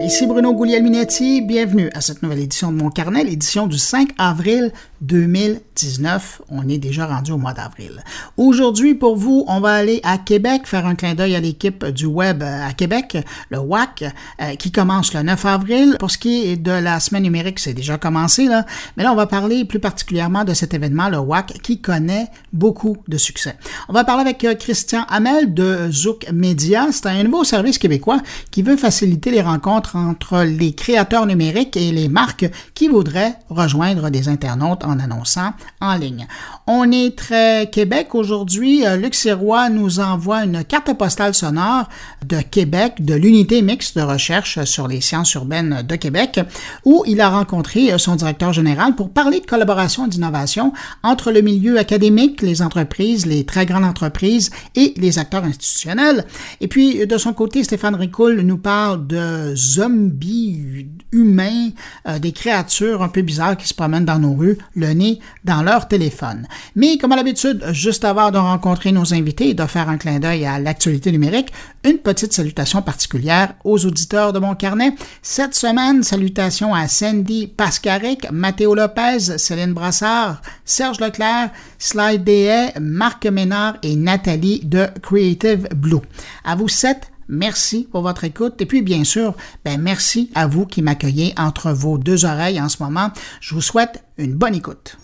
Ici Bruno Guglielminetti, bienvenue à cette nouvelle édition de mon carnet, l'édition du 5 avril 2019. On est déjà rendu au mois d'avril. Aujourd'hui, pour vous, on va aller à Québec, faire un clin d'œil à l'équipe du web à Québec, le WAC, euh, qui commence le 9 avril. Pour ce qui est de la semaine numérique, c'est déjà commencé, là. Mais là, on va parler plus particulièrement de cet événement, le WAC, qui connaît beaucoup de succès. On va parler avec euh, Christian Hamel de Zouk Media. C'est un nouveau service québécois qui veut faciliter les rencontres entre les créateurs numériques et les marques qui voudraient rejoindre des internautes en annonçant en ligne. On est très Québec aujourd'hui. Euh, Luc Sirois nous envoie une carte postale sonore de Québec, de l'unité mixte de recherche sur les sciences urbaines de Québec, où il a rencontré son directeur général pour parler de collaboration et d'innovation entre le milieu académique, les entreprises, les très grandes entreprises et les acteurs institutionnels. Et puis, de son côté, Stéphane Ricoul nous parle de zombies humains, euh, des créatures un peu bizarres qui se promènent dans nos rues, le nez dans leur téléphone. Mais comme à l'habitude, juste avant de rencontrer nos invités et de faire un clin d'œil à l'actualité numérique, une petite salutation particulière aux auditeurs de mon carnet. Cette semaine, salutations à Sandy Pascaric, Mathéo Lopez, Céline Brassard, Serge Leclerc, Slide Dehay, Marc Ménard et Nathalie de Creative Blue. À vous sept, Merci pour votre écoute. Et puis, bien sûr, ben, merci à vous qui m'accueillez entre vos deux oreilles en ce moment. Je vous souhaite une bonne écoute.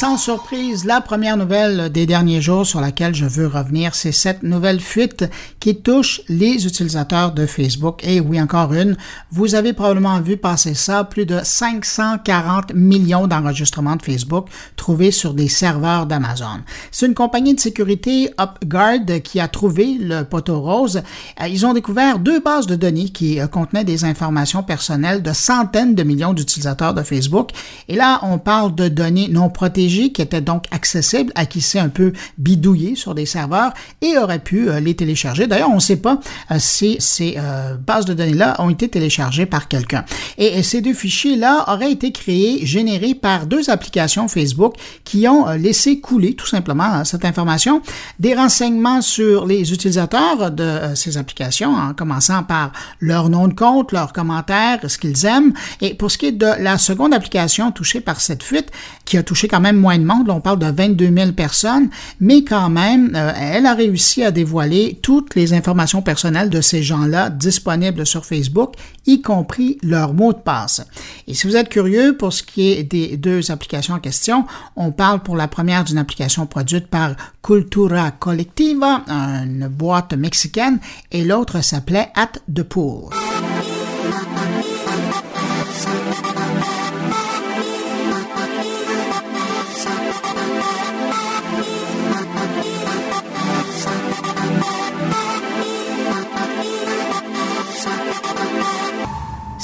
Sans surprise, la première nouvelle des derniers jours sur laquelle je veux revenir, c'est cette nouvelle fuite qui touche les utilisateurs de Facebook. Et oui, encore une, vous avez probablement vu passer ça, plus de 540 millions d'enregistrements de Facebook trouvés sur des serveurs d'Amazon. C'est une compagnie de sécurité UpGuard qui a trouvé le poteau rose. Euh, ils ont découvert deux bases de données qui euh, contenaient des informations personnelles de centaines de millions d'utilisateurs de Facebook. Et là, on parle de données non protégées qui était donc accessible à qui s'est un peu bidouillé sur des serveurs et aurait pu euh, les télécharger. D'ailleurs, on ne sait pas euh, si ces euh, bases de données-là ont été téléchargées par quelqu'un. Et, ces deux fichiers-là auraient été créés, générés par deux applications Facebook qui ont laissé couler tout simplement cette information, des renseignements sur les utilisateurs de ces applications, en commençant par leur nom de compte, leurs commentaires, ce qu'ils aiment. Et pour ce qui est de la seconde application touchée par cette fuite, qui a touché quand même moins de monde, on parle de 22 000 personnes, mais quand même, euh, elle a réussi à dévoiler toutes les informations personnelles de ces gens-là disponibles sur Facebook, y compris leur mot de passe. Et si vous êtes curieux pour ce qui est des deux applications en question, on parle pour la première d'une application produite par Cultura Colectiva, une boîte mexicaine, et l'autre s'appelait At the Pool.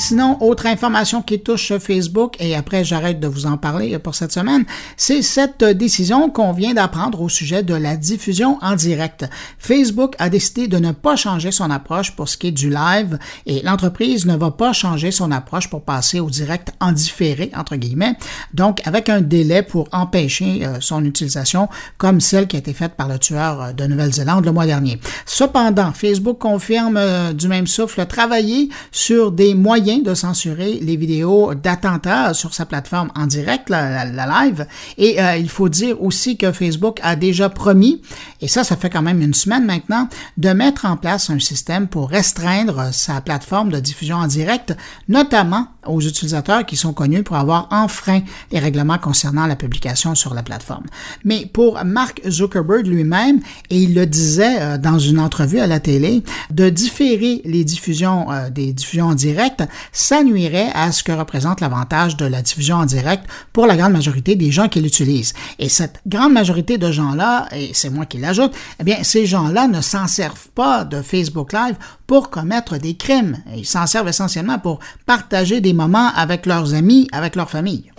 Sinon, autre information qui touche Facebook, et après j'arrête de vous en parler pour cette semaine, c'est cette décision qu'on vient d'apprendre au sujet de la diffusion en direct. Facebook a décidé de ne pas changer son approche pour ce qui est du live et l'entreprise ne va pas changer son approche pour passer au direct en différé, entre guillemets, donc avec un délai pour empêcher euh, son utilisation comme celle qui a été faite par le tueur euh, de Nouvelle-Zélande le mois dernier. Cependant, Facebook confirme euh, du même souffle travailler sur des moyens de censurer les vidéos d'attentats sur sa plateforme en direct, la, live. Et euh, il faut dire aussi que Facebook a déjà promis, et ça, ça fait quand même une semaine maintenant, de mettre en place un système pour restreindre sa plateforme de diffusion en direct, notamment aux utilisateurs qui sont connus pour avoir enfreint les règlements concernant la publication sur la plateforme. Mais pour Mark Zuckerberg lui-même, et il le disait euh, dans une entrevue à la télé, de différer les diffusions euh, des diffusions en direct, ça nuirait à ce que représente l'avantage de la diffusion en direct pour la grande majorité des gens qui l'utilisent. Et cette grande majorité de gens-là, et c'est moi qui l'ajoute, eh bien, ces gens-là ne s'en servent pas de Facebook Live pour commettre des crimes. Ils s'en servent essentiellement pour partager des moments avec leurs amis, avec leur famille.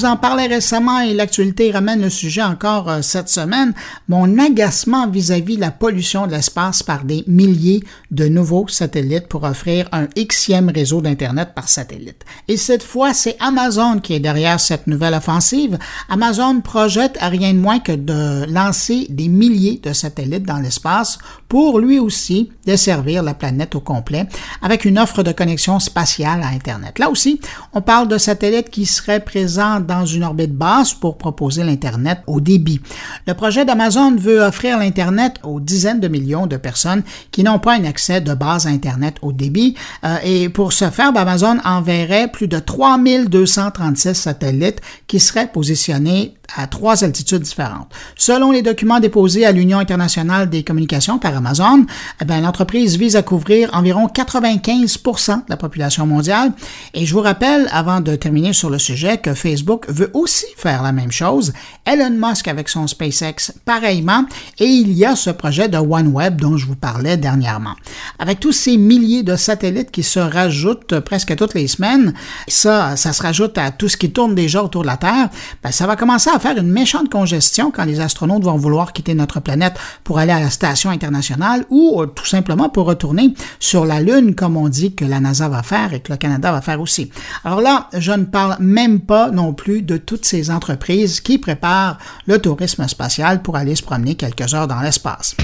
Vous en parlais récemment et l'actualité ramène le sujet encore euh, cette semaine, mon agacement vis-à-vis de la pollution de l'espace par des milliers de nouveaux satellites pour offrir un Xème réseau d'Internet par satellite. Et cette fois, c'est Amazon qui est derrière cette nouvelle offensive. Amazon projette à rien de moins que de lancer des milliers de satellites dans l'espace pour lui aussi desservir la planète au complet avec une offre de connexion spatiale à Internet. Là aussi, on parle de satellites qui seraient présents dans une orbite basse pour proposer l'Internet au débit. Le projet d'Amazon veut offrir l'Internet aux dizaines de millions de personnes qui n'ont pas un accès de base à Internet au débit. Euh, et pour ce faire, ben, Amazon enverrait plus de 3236 satellites qui seraient positionnés à trois altitudes différentes. Selon les documents déposés à l'Union internationale des communications par Amazon, eh l'entreprise vise à couvrir environ 95% de la population mondiale. Et je vous rappelle, avant de terminer sur le sujet, que Facebook veut aussi faire la même chose. Elon Musk avec son SpaceX pareillement. Et il y a ce projet de OneWeb dont je vous parlais dernièrement. Avec tous ces milliers de satellites qui se rajoutent presque toutes les semaines, ça, ça se rajoute à tout ce qui tourne déjà autour de la Terre, ben, ça va commencer à faire une méchante congestion quand les astronautes vont vouloir quitter notre planète pour aller à la station internationale ou euh, tout simplement pour retourner sur la Lune, comme on dit que la NASA va faire et que le Canada va faire aussi. Alors là, je ne parle même pas non plus de toutes ces entreprises qui préparent le tourisme spatial pour aller se promener quelques heures dans l'espace.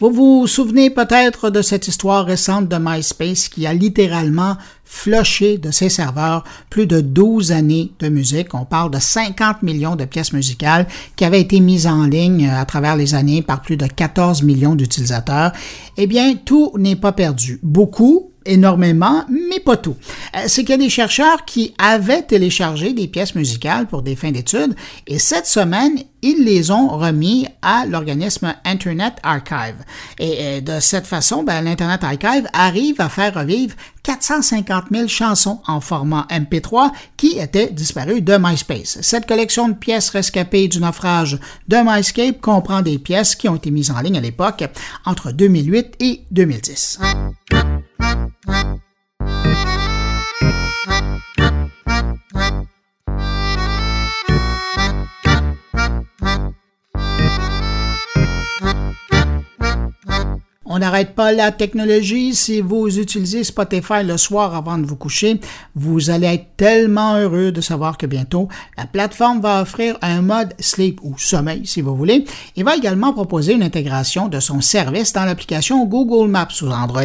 Vous vous souvenez peut-être de cette histoire récente de MySpace qui a littéralement flushé de ses serveurs plus de 12 années de musique. On parle de 50 millions de pièces musicales qui avaient été mises en ligne à travers les années par plus de 14 millions d'utilisateurs. Eh bien, tout n'est pas perdu. Beaucoup, énormément, mais pas tout. Euh, c'est qu'il y a des chercheurs qui avaient téléchargé des pièces musicales pour des fins d'études et cette semaine, ils les ont remis à l'organisme Internet Archive. Et euh, de cette façon, ben, l'Internet Archive arrive à faire revivre 450 000 chansons en format MP3 qui étaient disparues de MySpace. Cette collection de pièces rescapées du naufrage de MyScape comprend des pièces qui ont été mises en ligne à l'époque entre 2008 et 2010. What? On n'arrête pas la technologie. Si vous utilisez Spotify le soir avant de vous coucher, vous allez être tellement heureux de savoir que bientôt, la plateforme va offrir un mode sleep ou sommeil, si vous voulez, et va également proposer une intégration de son service dans l'application Google Maps sous Android.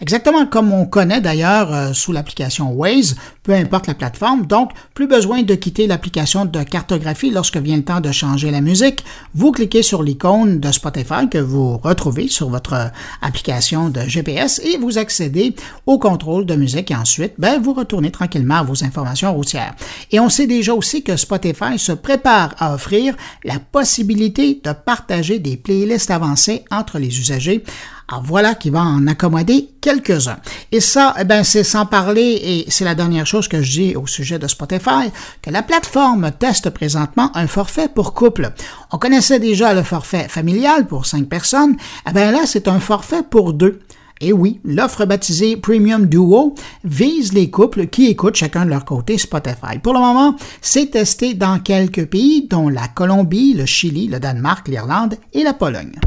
Exactement comme on connaît d'ailleurs euh, sous l'application Waze, peu importe la plateforme. Donc, plus besoin de quitter l'application de cartographie lorsque vient le temps de changer la musique. Vous cliquez sur l'icône de Spotify que vous retrouvez sur votre application de GPS et vous accédez au contrôle de musique et ensuite, ben, vous retournez tranquillement à vos informations routières. Et on sait déjà aussi que Spotify se prépare à offrir la possibilité de partager des playlists avancées entre les usagers alors voilà qui va en accommoder quelques-uns. Et ça, eh ben, c'est sans parler, et c'est la dernière chose que je dis au sujet de Spotify, que la plateforme teste présentement un forfait pour couple. On connaissait déjà le forfait familial pour cinq personnes. Eh ben là, c'est un forfait pour deux. Et oui, l'offre baptisée Premium Duo vise les couples qui écoutent chacun de leur côté Spotify. Pour le moment, c'est testé dans quelques pays, dont la Colombie, le Chili, le Danemark, l'Irlande et la Pologne.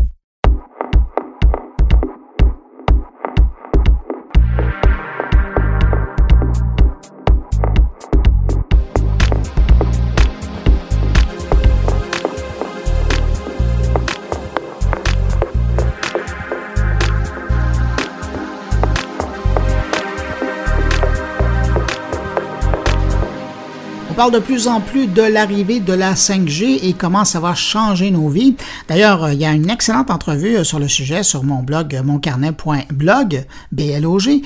Parle de plus en plus de l'arrivée de la 5G et comment ça va changer nos vies. D'ailleurs, euh, il y a une excellente entrevue euh, sur le sujet sur mon blog euh, moncarnet.blog, BLOG,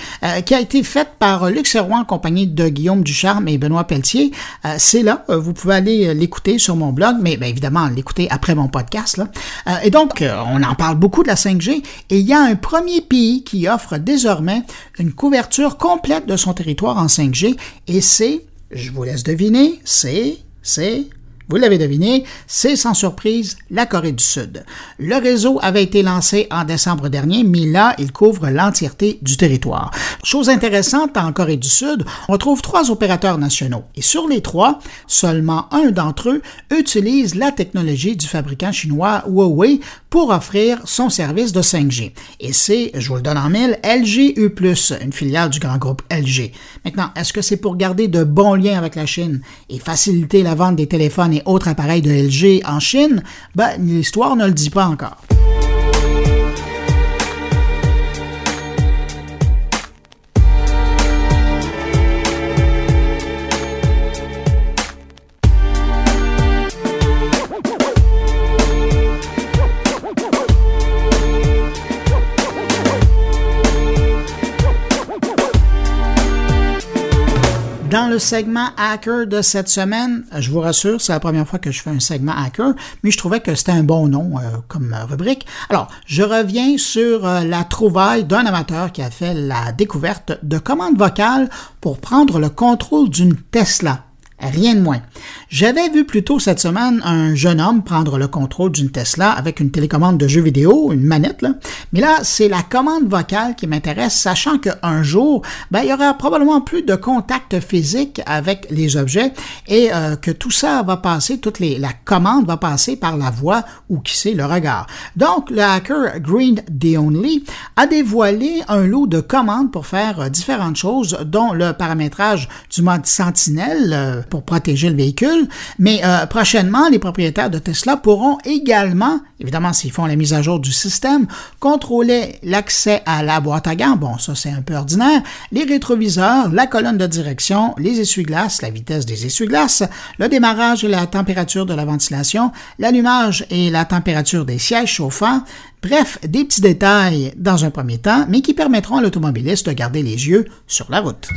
qui a été faite par Luc Serrois en compagnie de Guillaume Ducharme et Benoît Pelletier. C'est là, vous pouvez aller l'écouter sur mon blog, mais bien évidemment l'écouter après mon podcast. Et donc, on en parle beaucoup de la 5G et il y a un premier pays qui offre désormais une couverture complète de son territoire en 5G et c'est Je vous laisse deviner, c'est, c'est, vous l'avez deviné, c'est sans surprise la Corée du Sud. Le réseau avait été lancé en décembre dernier, mais là, il couvre l'entièreté du territoire. Chose intéressante, en Corée du Sud, on trouve trois opérateurs nationaux. Et sur les trois, seulement un d'entre eux utilise la technologie du fabricant chinois Huawei pour offrir son service de 5G. Et c'est, je vous le donne en mille, LG U+, une filiale du grand groupe LG. Maintenant, est-ce que c'est pour garder de bons liens avec la Chine et faciliter la vente des téléphones et autres appareils de LG en Chine, ben, l'histoire ne le dit pas encore. Le segment hacker de cette semaine, je vous rassure, c'est la première fois que je fais un segment hacker, mais je trouvais que c'était un bon nom euh, comme rubrique. Alors, je reviens sur euh, la trouvaille d'un amateur qui a fait la découverte de commandes vocales pour prendre le contrôle d'une Tesla. Rien de moins. J'avais vu plus tôt cette semaine un jeune homme prendre le contrôle d'une Tesla avec une télécommande de jeu vidéo, une manette, là. Mais là, c'est la commande vocale qui m'intéresse, sachant qu'un jour, ben, il y aura probablement plus de contact physique avec les objets et euh, que tout ça va passer, toute les, la commande va passer par la voix ou qui sait le regard. Donc, le hacker Green The Only a dévoilé un lot de commandes pour faire euh, différentes choses, dont le paramétrage du mode sentinelle, euh, pour protéger le véhicule. Mais euh, prochainement, les propriétaires de Tesla pourront également, évidemment s'ils font la mise à jour du système, contrôler l'accès à la boîte à gants, bon ça c'est un peu ordinaire, les rétroviseurs, la colonne de direction, les essuie-glaces, la vitesse des essuie-glaces, le démarrage et la température de la ventilation, l'allumage et la température des sièges chauffants, Bref, des petits détails dans un premier temps, mais qui permettront à l'automobiliste de garder les yeux sur la route.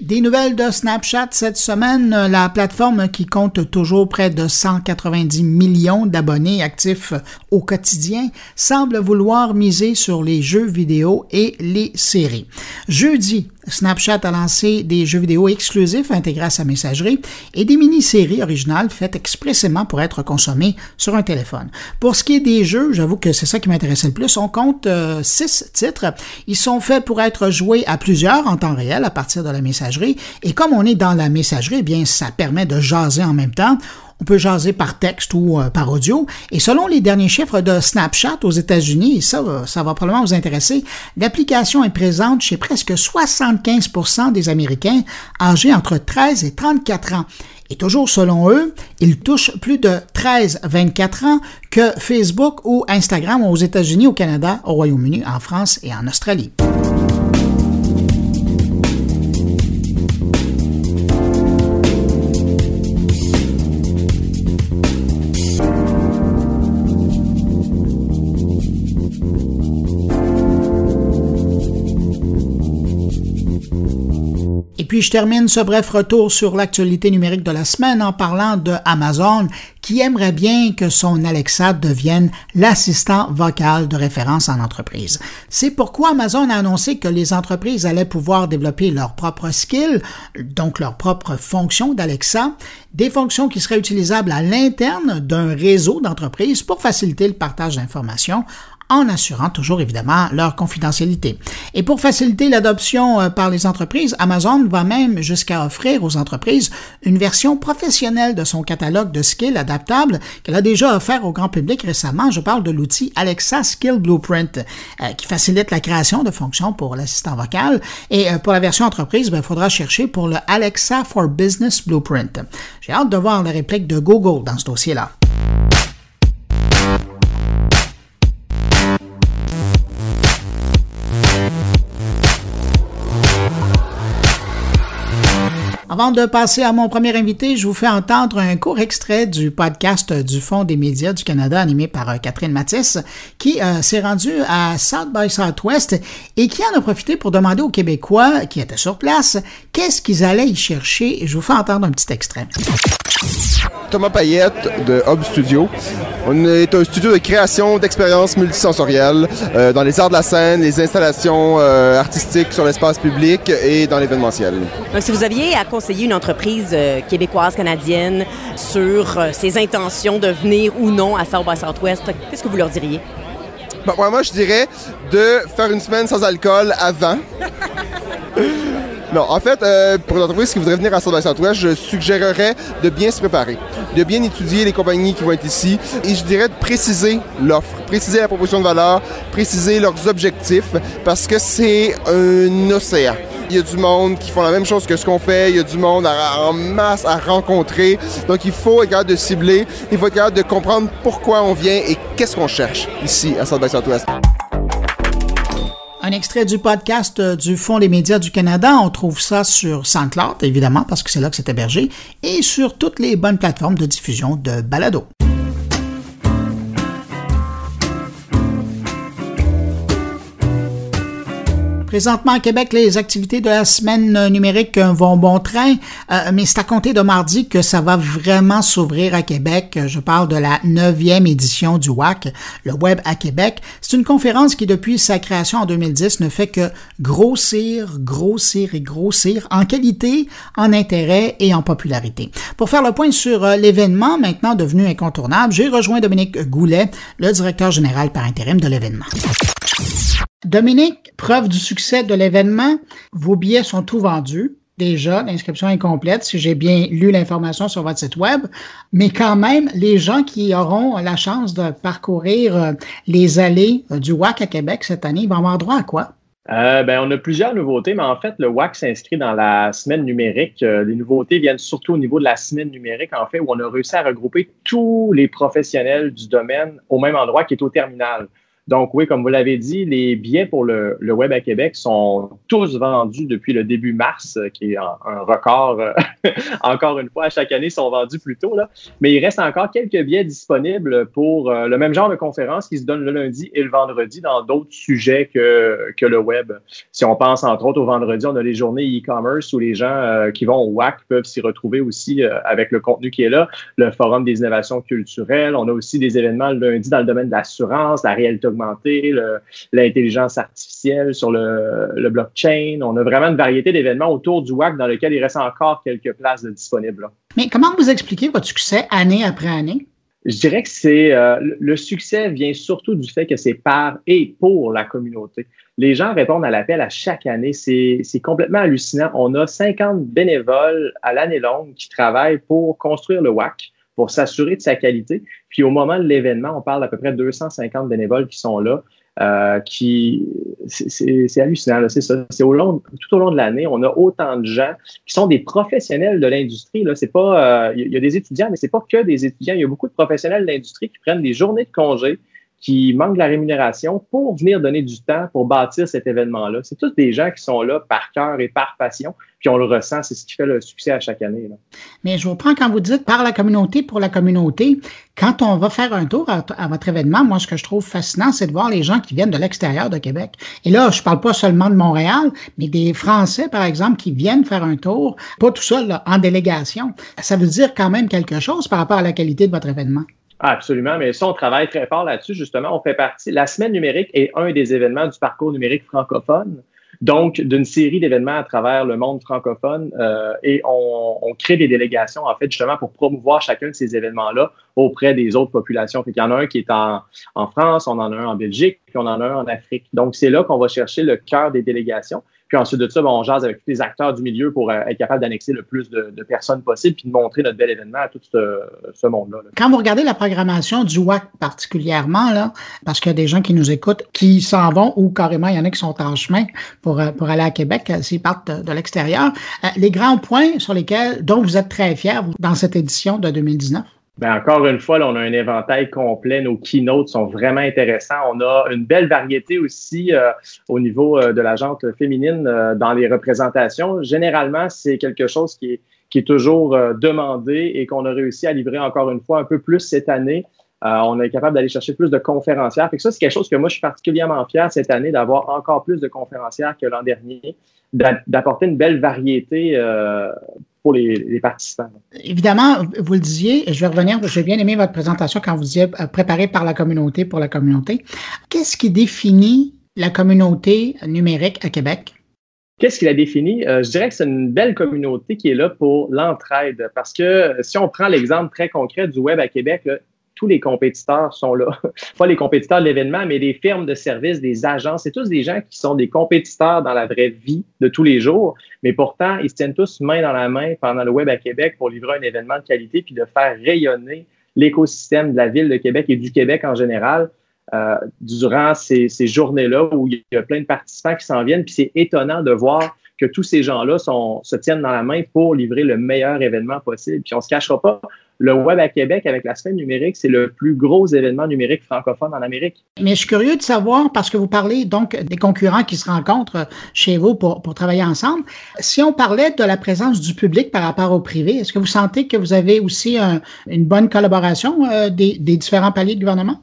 Des nouvelles de Snapchat cette semaine, la plateforme qui compte toujours près de 190 millions d'abonnés actifs au quotidien semble vouloir miser sur les jeux vidéo et les séries. Jeudi, Snapchat a lancé des jeux vidéo exclusifs intégrés à sa messagerie et des mini-séries originales faites expressément pour être consommées sur un téléphone. Pour ce qui est des jeux, j'avoue que c'est ça qui m'intéressait le plus. On compte euh, six titres. Ils sont faits pour être joués à plusieurs en temps réel à partir de la messagerie. Et comme on est dans la messagerie, eh bien, ça permet de jaser en même temps. On peut jaser par texte ou euh, par audio. Et selon les derniers chiffres de Snapchat aux États-Unis, et ça, euh, ça va probablement vous intéresser, l'application est présente chez presque 75% des Américains âgés entre 13 et 34 ans. Et toujours selon eux, ils touchent plus de 13-24 ans que Facebook ou Instagram aux États-Unis, au Canada, au Royaume-Uni, en France et en Australie. Puis je termine ce bref retour sur l'actualité numérique de la semaine en parlant de Amazon qui aimerait bien que son Alexa devienne l'assistant vocal de référence en entreprise. C'est pourquoi Amazon a annoncé que les entreprises allaient pouvoir développer leurs propres skills, donc leurs propres fonctions d'Alexa, des fonctions qui seraient utilisables à l'interne d'un réseau d'entreprises pour faciliter le partage d'informations en assurant toujours évidemment leur confidentialité. Et pour faciliter l'adoption euh, par les entreprises, Amazon va même jusqu'à offrir aux entreprises une version professionnelle de son catalogue de skills adaptables qu'elle a déjà offert au grand public récemment. Je parle de l'outil Alexa Skill Blueprint euh, qui facilite la création de fonctions pour l'assistant vocal. Et euh, pour la version entreprise, il ben, faudra chercher pour le Alexa for Business Blueprint. J'ai hâte de voir la réplique de Google dans ce dossier-là. Avant de passer à mon premier invité, je vous fais entendre un court extrait du podcast du Fonds des médias du Canada animé par euh, Catherine Matisse qui euh, s'est rendue à South by Southwest et qui en a profité pour demander aux Québécois qui étaient sur place qu'est-ce qu'ils allaient y chercher. Je vous fais entendre un petit extrait. Thomas Payette de Hub Studio. On est un studio de création d'expériences multisensorielles euh, dans les arts de la scène, les installations euh, artistiques sur l'espace public et dans l'événementiel. Si vous aviez à conseiller une entreprise euh, québécoise, canadienne sur ses intentions de venir ou non à South by Southwest, qu'est-ce que vous leur diriez? Moi, je dirais de faire une semaine sans alcool avant. Non, en fait, euh, pour l'entreprise qui voudrait venir à South by Southwest, je suggérerais de bien se préparer, de bien étudier les compagnies qui vont être ici et je dirais de préciser l'offre, préciser la proposition de valeur, préciser leurs objectifs parce que c'est un océan. Il y a du monde qui font la même chose que ce qu'on fait. Il y a du monde en masse à rencontrer. Donc, il faut être capable de cibler. Il faut être capable de comprendre pourquoi on vient et qu'est-ce qu'on cherche ici à South by Southwest. Un extrait du podcast euh, du Fonds des médias du Canada. On trouve ça sur SoundCloud, évidemment, parce que c'est là que c'est hébergé, et sur toutes les bonnes plateformes de diffusion de balado. Présentement à Québec, les activités de la semaine numérique vont bon train, euh, mais c'est à compter de mardi que ça va vraiment s'ouvrir à Québec. Je parle de la neuvième édition du WAC, le Web à Québec. C'est une conférence qui, depuis sa création en 2010, ne fait que grossir, grossir et grossir en qualité, en intérêt et en popularité. Pour faire le point sur euh, l'événement, maintenant devenu incontournable, j'ai rejoint Dominique Goulet, le directeur général par intérim de l'événement. Dominique, preuve du succès de l'événement, vos billets sont tous vendus. Déjà, l'inscription est complète, si j'ai bien lu l'information sur votre site web. Mais quand même, les gens qui auront la chance de parcourir euh, les allées euh, du WAC à Québec cette année vont avoir droit à quoi? Euh, ben, on a plusieurs nouveautés, mais en fait, le WAC s'inscrit dans la semaine numérique. les nouveautés viennent surtout au niveau de la semaine numérique, en fait, où on a réussi à regrouper tous les professionnels du domaine au même endroit qui est au terminal. Donc oui, comme vous l'avez dit, les billets pour le, Web à Québec sont tous vendus depuis le début mars, euh, qui est un, record, euh, encore une fois, à chaque année, sont vendus plus tôt. Là. Mais il reste encore quelques billets disponibles pour euh, le même genre de conférence qui se donne le lundi et le vendredi dans d'autres sujets que, que le Web. Si on pense entre autres au vendredi, on a les journées e-commerce où les gens qui vont au WAC peuvent s'y retrouver aussi avec le contenu qui est là, le Forum des innovations culturelles. On a aussi des événements le lundi dans le domaine de l'assurance, la réalité augmentée, l'intelligence artificielle sur le, blockchain. On a vraiment une variété d'événements autour du WAC dans lequel il reste encore quelques places disponibles. Mais comment vous expliquez votre succès année après année? Je dirais que c'est euh, le succès vient surtout du fait que c'est par et pour la communauté. Les gens répondent à l'appel à chaque année. C'est complètement hallucinant. On a 50 bénévoles à l'année longue qui travaillent pour construire le WAC pour s'assurer de sa qualité. Puis au moment de l'événement, on parle d'à peu près 250 bénévoles qui sont là. Euh, qui c'est hallucinant, c'est ça. C'est tout au long de l'année, on a autant de gens qui sont des professionnels de l'industrie. Là, c'est pas, euh, il y a des étudiants, mais c'est pas que des étudiants. Il y a beaucoup de professionnels de l'industrie qui prennent des journées de congé, qui manquent de la rémunération pour venir donner du temps pour bâtir cet événement-là. C'est tous des gens qui sont là par cœur et par passion puis on le ressent, c'est ce qui fait le succès à chaque année. Mais je vous prends quand vous dites par la communauté, pour la communauté, quand on va faire un tour à, votre événement, moi, ce que je trouve fascinant, c'est de voir les gens qui viennent de l'extérieur de Québec. Et là, je parle pas seulement de Montréal, mais des Français, par exemple, qui viennent faire un tour, pas tout seul, en délégation. Ça veut dire quand même quelque chose par rapport à la qualité de votre événement. Absolument, mais ça, on travaille très fort là-dessus, justement. On fait partie. La semaine numérique est un des événements du parcours numérique francophone donc d'une série d'événements à travers le monde francophone euh, et on, crée des délégations en fait justement pour promouvoir chacun de ces événements-là auprès des autres populations. Il y en a un qui est en, en France, on en a un en Belgique, puis on en a un en Afrique. Donc c'est là qu'on va chercher le cœur des délégations. Puis ensuite de ça, ben, on jase avec tous les acteurs du milieu pour euh, être capable d'annexer le plus de, personnes possible puis de montrer notre bel événement à tout ce, monde-là. Quand vous regardez la programmation du WAC particulièrement, là, parce qu'il y a des gens qui nous écoutent qui s'en vont ou carrément il y en a qui sont en chemin pour, euh, pour aller à Québec euh, s'ils partent de, de l'extérieur, les grands points sur lesquels, dont vous êtes très fiers dans cette édition de 2019? Bien, encore une fois, là, on a un éventail complet. Nos keynotes sont vraiment intéressants. On a une belle variété aussi euh, au niveau euh, de la gente féminine euh, dans les représentations. Généralement, c'est quelque chose qui est, qui est toujours demandé et qu'on a réussi à livrer encore une fois un peu plus cette année. on est capable d'aller chercher plus de conférencières. Fait que ça, c'est quelque chose que moi, je suis particulièrement fier cette année d'avoir encore plus de conférencières que l'an dernier, d'apporter une belle variété pour les, participants. Évidemment, vous le disiez, je vais revenir, j'ai bien aimé votre présentation quand vous disiez euh, préparé par la communauté pour la communauté. Qu'est-ce qui définit la communauté numérique à Québec? Qu'est-ce qui la définit? Euh, je dirais que c'est une belle communauté qui est là pour l'entraide. Parce que si on prend l'exemple très concret du web à Québec, tous les compétiteurs sont là. Pas les compétiteurs de l'événement, mais des firmes de services, des agences. C'est tous des gens qui sont des compétiteurs dans la vraie vie de tous les jours, mais pourtant, ils se tiennent tous main dans la main pendant le Web à Québec pour livrer un événement de qualité puis de faire rayonner l'écosystème de la ville de Québec et du Québec en général. Euh, durant ces, ces journées-là où il y a plein de participants qui s'en viennent, puis c'est étonnant de voir que tous ces gens-là se tiennent dans la main pour livrer le meilleur événement possible. Puis on ne se cachera pas, le Web à Québec avec la semaine numérique, c'est le plus gros événement numérique francophone en Amérique. Mais je suis curieux de savoir, parce que vous parlez donc des concurrents qui se rencontrent chez vous pour, travailler ensemble. Si on parlait de la présence du public par rapport au privé, est-ce que vous sentez que vous avez aussi une bonne collaboration euh, des différents paliers de gouvernement?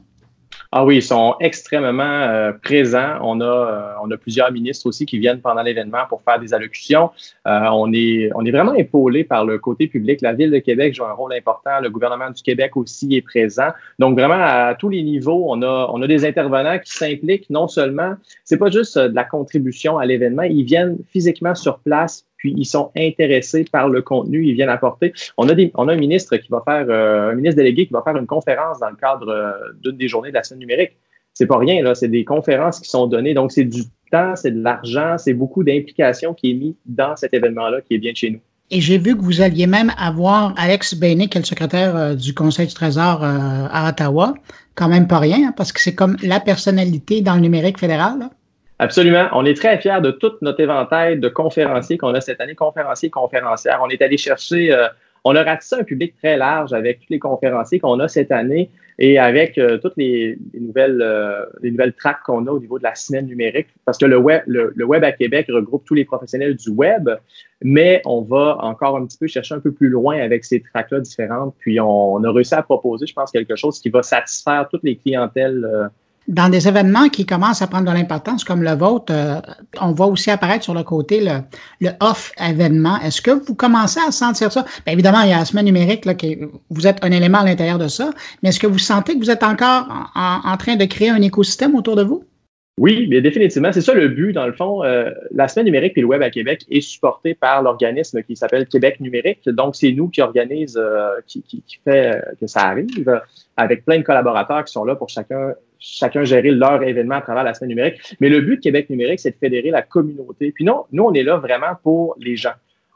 Ah oui, ils sont extrêmement euh, présents. On a, euh, on a plusieurs ministres aussi qui viennent pendant l'événement pour faire des allocutions. Euh, on, est, on est vraiment épaulé par le côté public. La Ville de Québec joue un rôle important. Le gouvernement du Québec aussi est présent. Donc, vraiment, à tous les niveaux, on a, on a des intervenants qui s'impliquent non seulement, c'est pas juste de la contribution à l'événement, ils viennent physiquement sur place puis ils sont intéressés par le contenu, ils viennent apporter. On a, un ministre qui va faire, euh, un ministre délégué qui va faire une conférence dans le cadre euh, d'une des journées de la semaine numérique. C'est pas rien, là, c'est des conférences qui sont données. Donc, c'est du temps, c'est de l'argent, c'est beaucoup d'implication qui est mis dans cet événement-là qui est bien chez nous. Et j'ai vu que vous alliez même avoir Alex Bainé, qui est le secrétaire euh, du Conseil du Trésor à Ottawa. Quand même pas rien, hein, parce que c'est comme la personnalité dans le numérique fédéral. Là. Absolument. On est très fiers de tout notre éventail de conférenciers qu'on a cette année, conférenciers et conférencières. On est allé chercher, euh, on a ratissé un public très large avec tous les conférenciers qu'on a cette année et avec euh, toutes les, nouvelles, euh, les nouvelles tracks qu'on a au niveau de la semaine numérique. Parce que le web, le, web à Québec regroupe tous les professionnels du web, mais on va encore un petit peu chercher un peu plus loin avec ces tracks-là différentes. Puis on, on, a réussi à proposer, je pense, quelque chose qui va satisfaire toutes les clientèles dans des événements qui commencent à prendre de l'importance comme le vôtre, euh, on voit aussi apparaître sur le côté le, le off-événement. Est-ce que vous commencez à sentir ça? Bien, évidemment, il y a la semaine numérique, là, vous êtes un élément à l'intérieur de ça, mais est-ce que vous sentez que vous êtes encore en, train de créer un écosystème autour de vous? Oui, mais définitivement. C'est ça le but, dans le fond. Euh, la semaine numérique et le web à Québec est supporté par l'organisme qui s'appelle Québec numérique. Donc, c'est nous qui organise, euh, qui, qui, qui, fait que ça arrive, avec plein de collaborateurs qui sont là pour chacun chacun gérer leur événement à travers la semaine numérique. Mais le but de Québec numérique, c'est de fédérer la communauté. Puis non, nous, on est là vraiment pour les gens.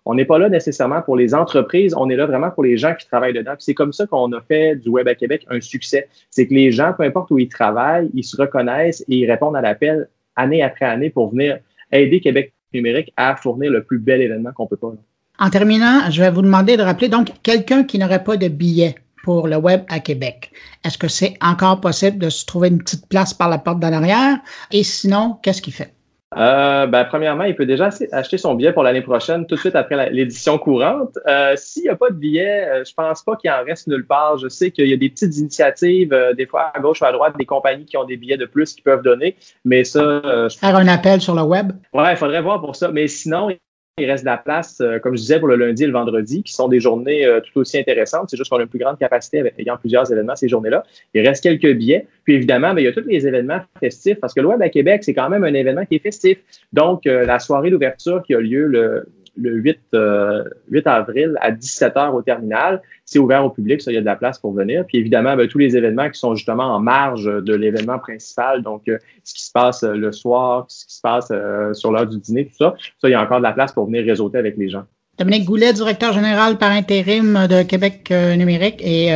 On n'est pas là nécessairement pour les entreprises, on est là vraiment pour les gens qui travaillent dedans. c'est comme ça qu'on a fait du Web à Québec un succès. C'est que les gens, peu importe où ils travaillent, ils se reconnaissent et ils répondent à l'appel année après année pour venir aider Québec numérique à fournir le plus bel événement qu'on peut pas. En terminant, je vais vous demander de rappeler donc quelqu'un qui n'aurait pas de billet pour le web à Québec. Est-ce que c'est encore possible de se trouver une petite place par la porte d'en arrière? Et sinon, qu'est-ce qu'il fait? Euh, ben, premièrement, il peut déjà acheter son billet pour l'année prochaine, tout de suite après l'édition courante. Euh, S'il n'y a pas de billet, euh, je pense pas qu'il en reste nulle part. Je sais qu'il y a des petites initiatives, euh, des fois à gauche ou à droite, des compagnies qui ont des billets de plus qui peuvent donner. Mais ça. Faire un appel sur le web? Ouais, il faudrait voir pour ça. Mais sinon, il reste de la place, euh, comme je disais, pour le lundi et le vendredi, qui sont des journées euh, tout aussi intéressantes. C'est juste qu'on a une plus grande capacité avec, ayant plusieurs événements ces journées-là. Il reste quelques billets. Puis évidemment, ben, il y a tous les événements festifs, parce que le Web à Québec, c'est quand même un événement qui est festif. Donc, euh, la soirée d'ouverture qui a lieu le, le 8, 8 euh, avril à 17h au terminal. C'est ouvert au public, ça, il y a de la place pour venir. Puis évidemment, ben, tous les événements qui sont justement en marge de l'événement principal, donc euh, ce qui se passe euh, le soir, ce qui se passe sur l'heure du dîner, tout ça, ça, il y a encore de la place pour venir réseauter avec les gens. Dominique Goulet, directeur général par intérim de Québec numérique et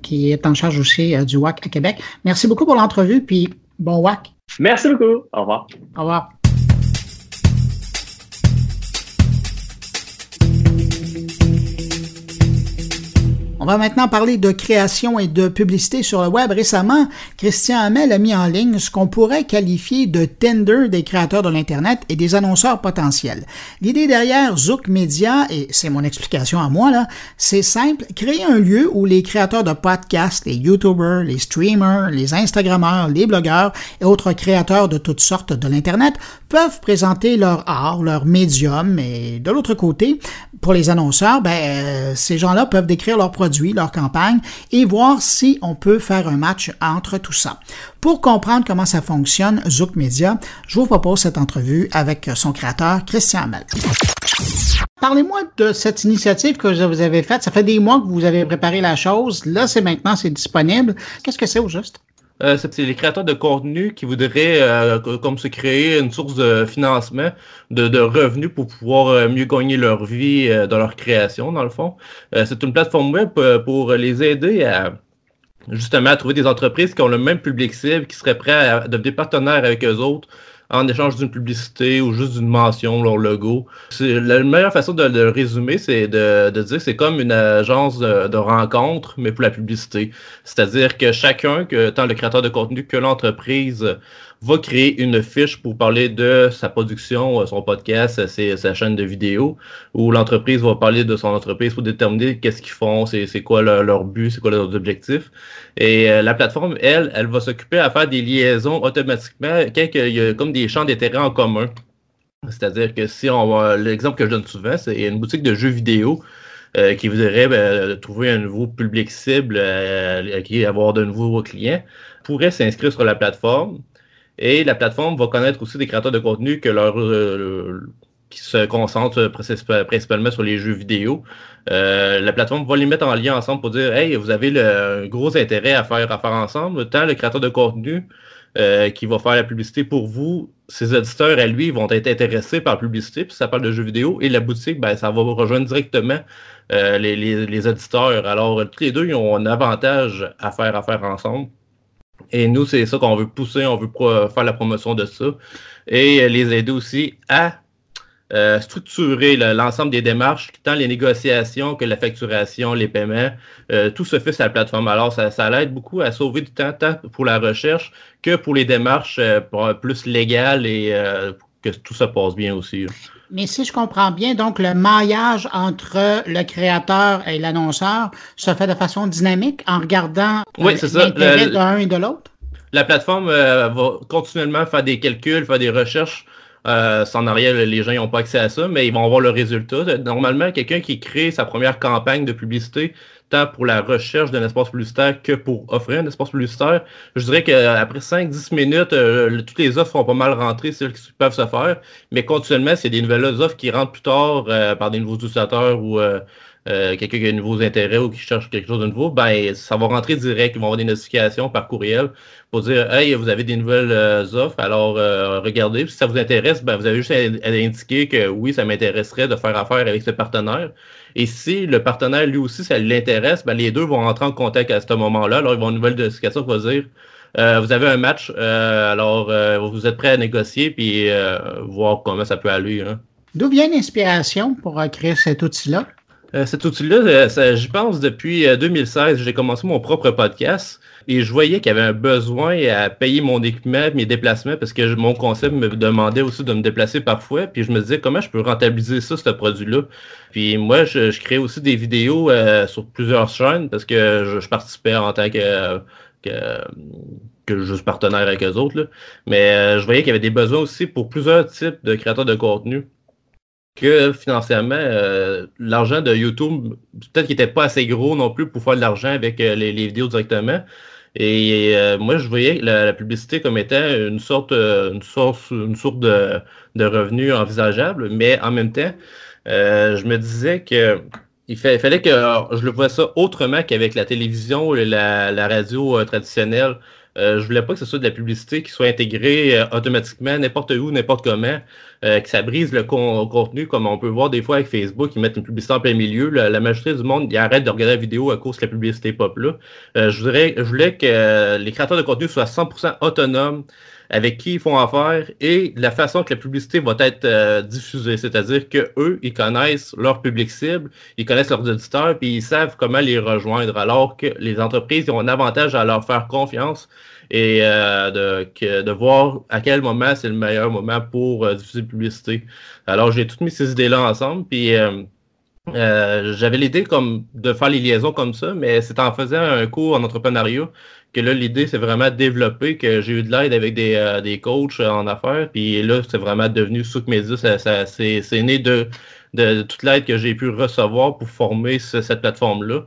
qui est en charge aussi du WAC à Québec. Merci beaucoup pour l'entrevue, puis bon WAC. Merci beaucoup. Au revoir. Au revoir. On va maintenant parler de création et de publicité sur le web. Récemment, Christian Hamel a mis en ligne ce qu'on pourrait qualifier de Tinder des créateurs de l'Internet et des annonceurs potentiels. L'idée derrière Zook Media, et c'est mon explication à moi, là, c'est simple, créer un lieu où les créateurs de podcasts, les YouTubers, les streamers, les Instagrammeurs, les blogueurs et autres créateurs de toutes sortes de l'Internet peuvent présenter leur art, leur médium, et de l'autre côté, pour les annonceurs, ben, euh, ces gens-là peuvent décrire leurs produits, leur campagne et voir si on peut faire un match entre tout ça. Pour comprendre comment ça fonctionne, Zook Media, je vous propose cette entrevue avec son créateur, Christian Hamel. Parlez-moi de cette initiative que vous avez faite. Ça fait des mois que vous avez préparé la chose. Là, c'est maintenant, c'est disponible. Qu'est-ce que c'est au juste? Euh, c'est les créateurs de contenu qui voudraient euh, comme se créer une source de financement, de, revenus pour pouvoir euh, mieux gagner leur vie dans leur création, dans le fond. c'est une plateforme web pour les aider à justement à trouver des entreprises qui ont le même public cible, qui seraient prêts à devenir partenaires avec eux autres en échange d'une publicité ou juste d'une mention, leur logo. La meilleure façon de, le résumer, c'est de, dire que c'est comme une agence de, rencontre, mais pour la publicité. C'est-à-dire que chacun, que tant le créateur de contenu que l'entreprise, va créer une fiche pour parler de sa production, son podcast, sa chaîne de vidéo, où l'entreprise va parler de son entreprise pour déterminer qu'est-ce qu'ils font, c'est quoi leur, but, c'est quoi leurs objectifs. Et euh, la plateforme, elle, elle va s'occuper à faire des liaisons automatiquement quand il y a comme des champs d'intérêt en commun. C'est-à-dire que si on l'exemple que je donne souvent, c'est une boutique de jeux vidéo euh, qui voudrait ben, trouver un nouveau public cible, euh, qui avoir de nouveaux clients, pourrait s'inscrire sur la plateforme et la plateforme va connaître aussi des créateurs de contenu euh, qui se concentrent principalement sur les jeux vidéo. Euh, la plateforme va les mettre en lien ensemble pour dire Hey, vous avez le, gros intérêt à faire, à faire ensemble. Tant le créateur de contenu euh, qui va faire la publicité pour vous, ses auditeurs à lui vont être intéressés par la publicité, puis ça parle de jeux vidéo, et la boutique, ben, ça va rejoindre directement les, les, les, auditeurs. Alors, tous les deux, ils ont un avantage à faire à faire ensemble. Et nous, c'est ça qu'on veut pousser, on veut faire la promotion de ça et les aider aussi à euh, structurer l'ensemble des démarches, tant les négociations que la facturation, les paiements, euh, tout se fait sur la plateforme. Alors, ça, l'aide beaucoup à sauver du temps, tant pour la recherche que pour les démarches euh, plus légales et que tout se passe bien aussi. Mais si je comprends bien, donc le maillage entre le créateur et l'annonceur se fait de façon dynamique en regardant oui, l'intérêt d'un et de l'autre? La plateforme euh, va continuellement faire des calculs, faire des recherches. Euh, sans arrière, les gens n'ont pas accès à ça, mais ils vont avoir le résultat. Normalement, quelqu'un qui crée sa première campagne de publicité tant pour la recherche d'un espace publicitaire que pour offrir un espace publicitaire. Je dirais qu'après 5-10 minutes, euh, toutes les offres sont pas mal rentrées, celles qui peuvent se faire, mais continuellement, c'est des nouvelles offres qui rentrent plus tard euh, par des nouveaux utilisateurs ou euh, quelqu'un qui a de nouveaux intérêts ou qui cherche quelque chose de nouveau, ben, ça va rentrer direct. Ils vont avoir des notifications par courriel pour dire Hey, vous avez des nouvelles offres, alors regardez. Si ça vous intéresse, ben, vous avez juste à indiquer que oui, ça m'intéresserait de faire affaire avec ce partenaire. Et si le partenaire, lui aussi, ça l'intéresse, ben, les deux vont rentrer en contact à ce moment-là. Alors, ils vont une nouvelle notification qui va dire euh, Vous avez un match, euh, alors euh, vous êtes prêt à négocier puis voir comment ça peut aller. Hein. D'où vient l'inspiration pour créer cet outil-là? Cet outil-là, j'y pense depuis 2016. J'ai commencé mon propre podcast. Et je voyais qu'il y avait un besoin à payer mon équipement, mes déplacements, parce que mon concept me demandait aussi de me déplacer parfois. Puis je me disais comment je peux rentabiliser ça, ce produit-là? Puis moi, je, crée aussi des vidéos euh, sur plusieurs chaînes parce que je, participais en tant que, que, juste partenaire avec eux autres. Mais euh, je voyais qu'il y avait des besoins aussi pour plusieurs types de créateurs de contenu que financièrement, euh, l'argent de YouTube, peut-être qu'il n'était pas assez gros non plus pour faire de l'argent avec les, vidéos directement. Et euh, moi, je voyais la, publicité comme étant une sorte, euh, une source, une source de, de revenus envisageable, mais en même temps, euh, je me disais que il, fallait que je le vois ça autrement qu'avec la télévision et la, la radio traditionnelle. Je voulais pas que ce soit de la publicité qui soit intégrée automatiquement n'importe où, n'importe comment. que ça brise le contenu, comme on peut voir des fois avec Facebook, ils mettent une publicité en plein milieu. La, majorité du monde, ils arrêtent de regarder la vidéo à cause de la publicité pop là. je, voudrais, je voulais que les créateurs de contenu soient 100% autonomes avec qui ils font affaire et la façon que la publicité va être euh, diffusée. C'est-à-dire qu'eux, ils connaissent leur public cible, ils connaissent leurs auditeurs, puis ils savent comment les rejoindre, alors que les entreprises ont un avantage à leur faire confiance et euh, de, de voir à quel moment c'est le meilleur moment pour euh, diffuser la publicité. Alors, j'ai toutes mis ces idées-là ensemble, puis j'avais l'idée comme de faire les liaisons comme ça, mais c'est en faisant un cours en entrepreneuriat que là, l'idée, c'est vraiment de développer, que j'ai eu de l'aide avec des, euh, des coachs en affaires, puis là, c'est vraiment devenu Souk Media, ça, ça c'est né de, de toute l'aide que j'ai pu recevoir pour former cette plateforme-là.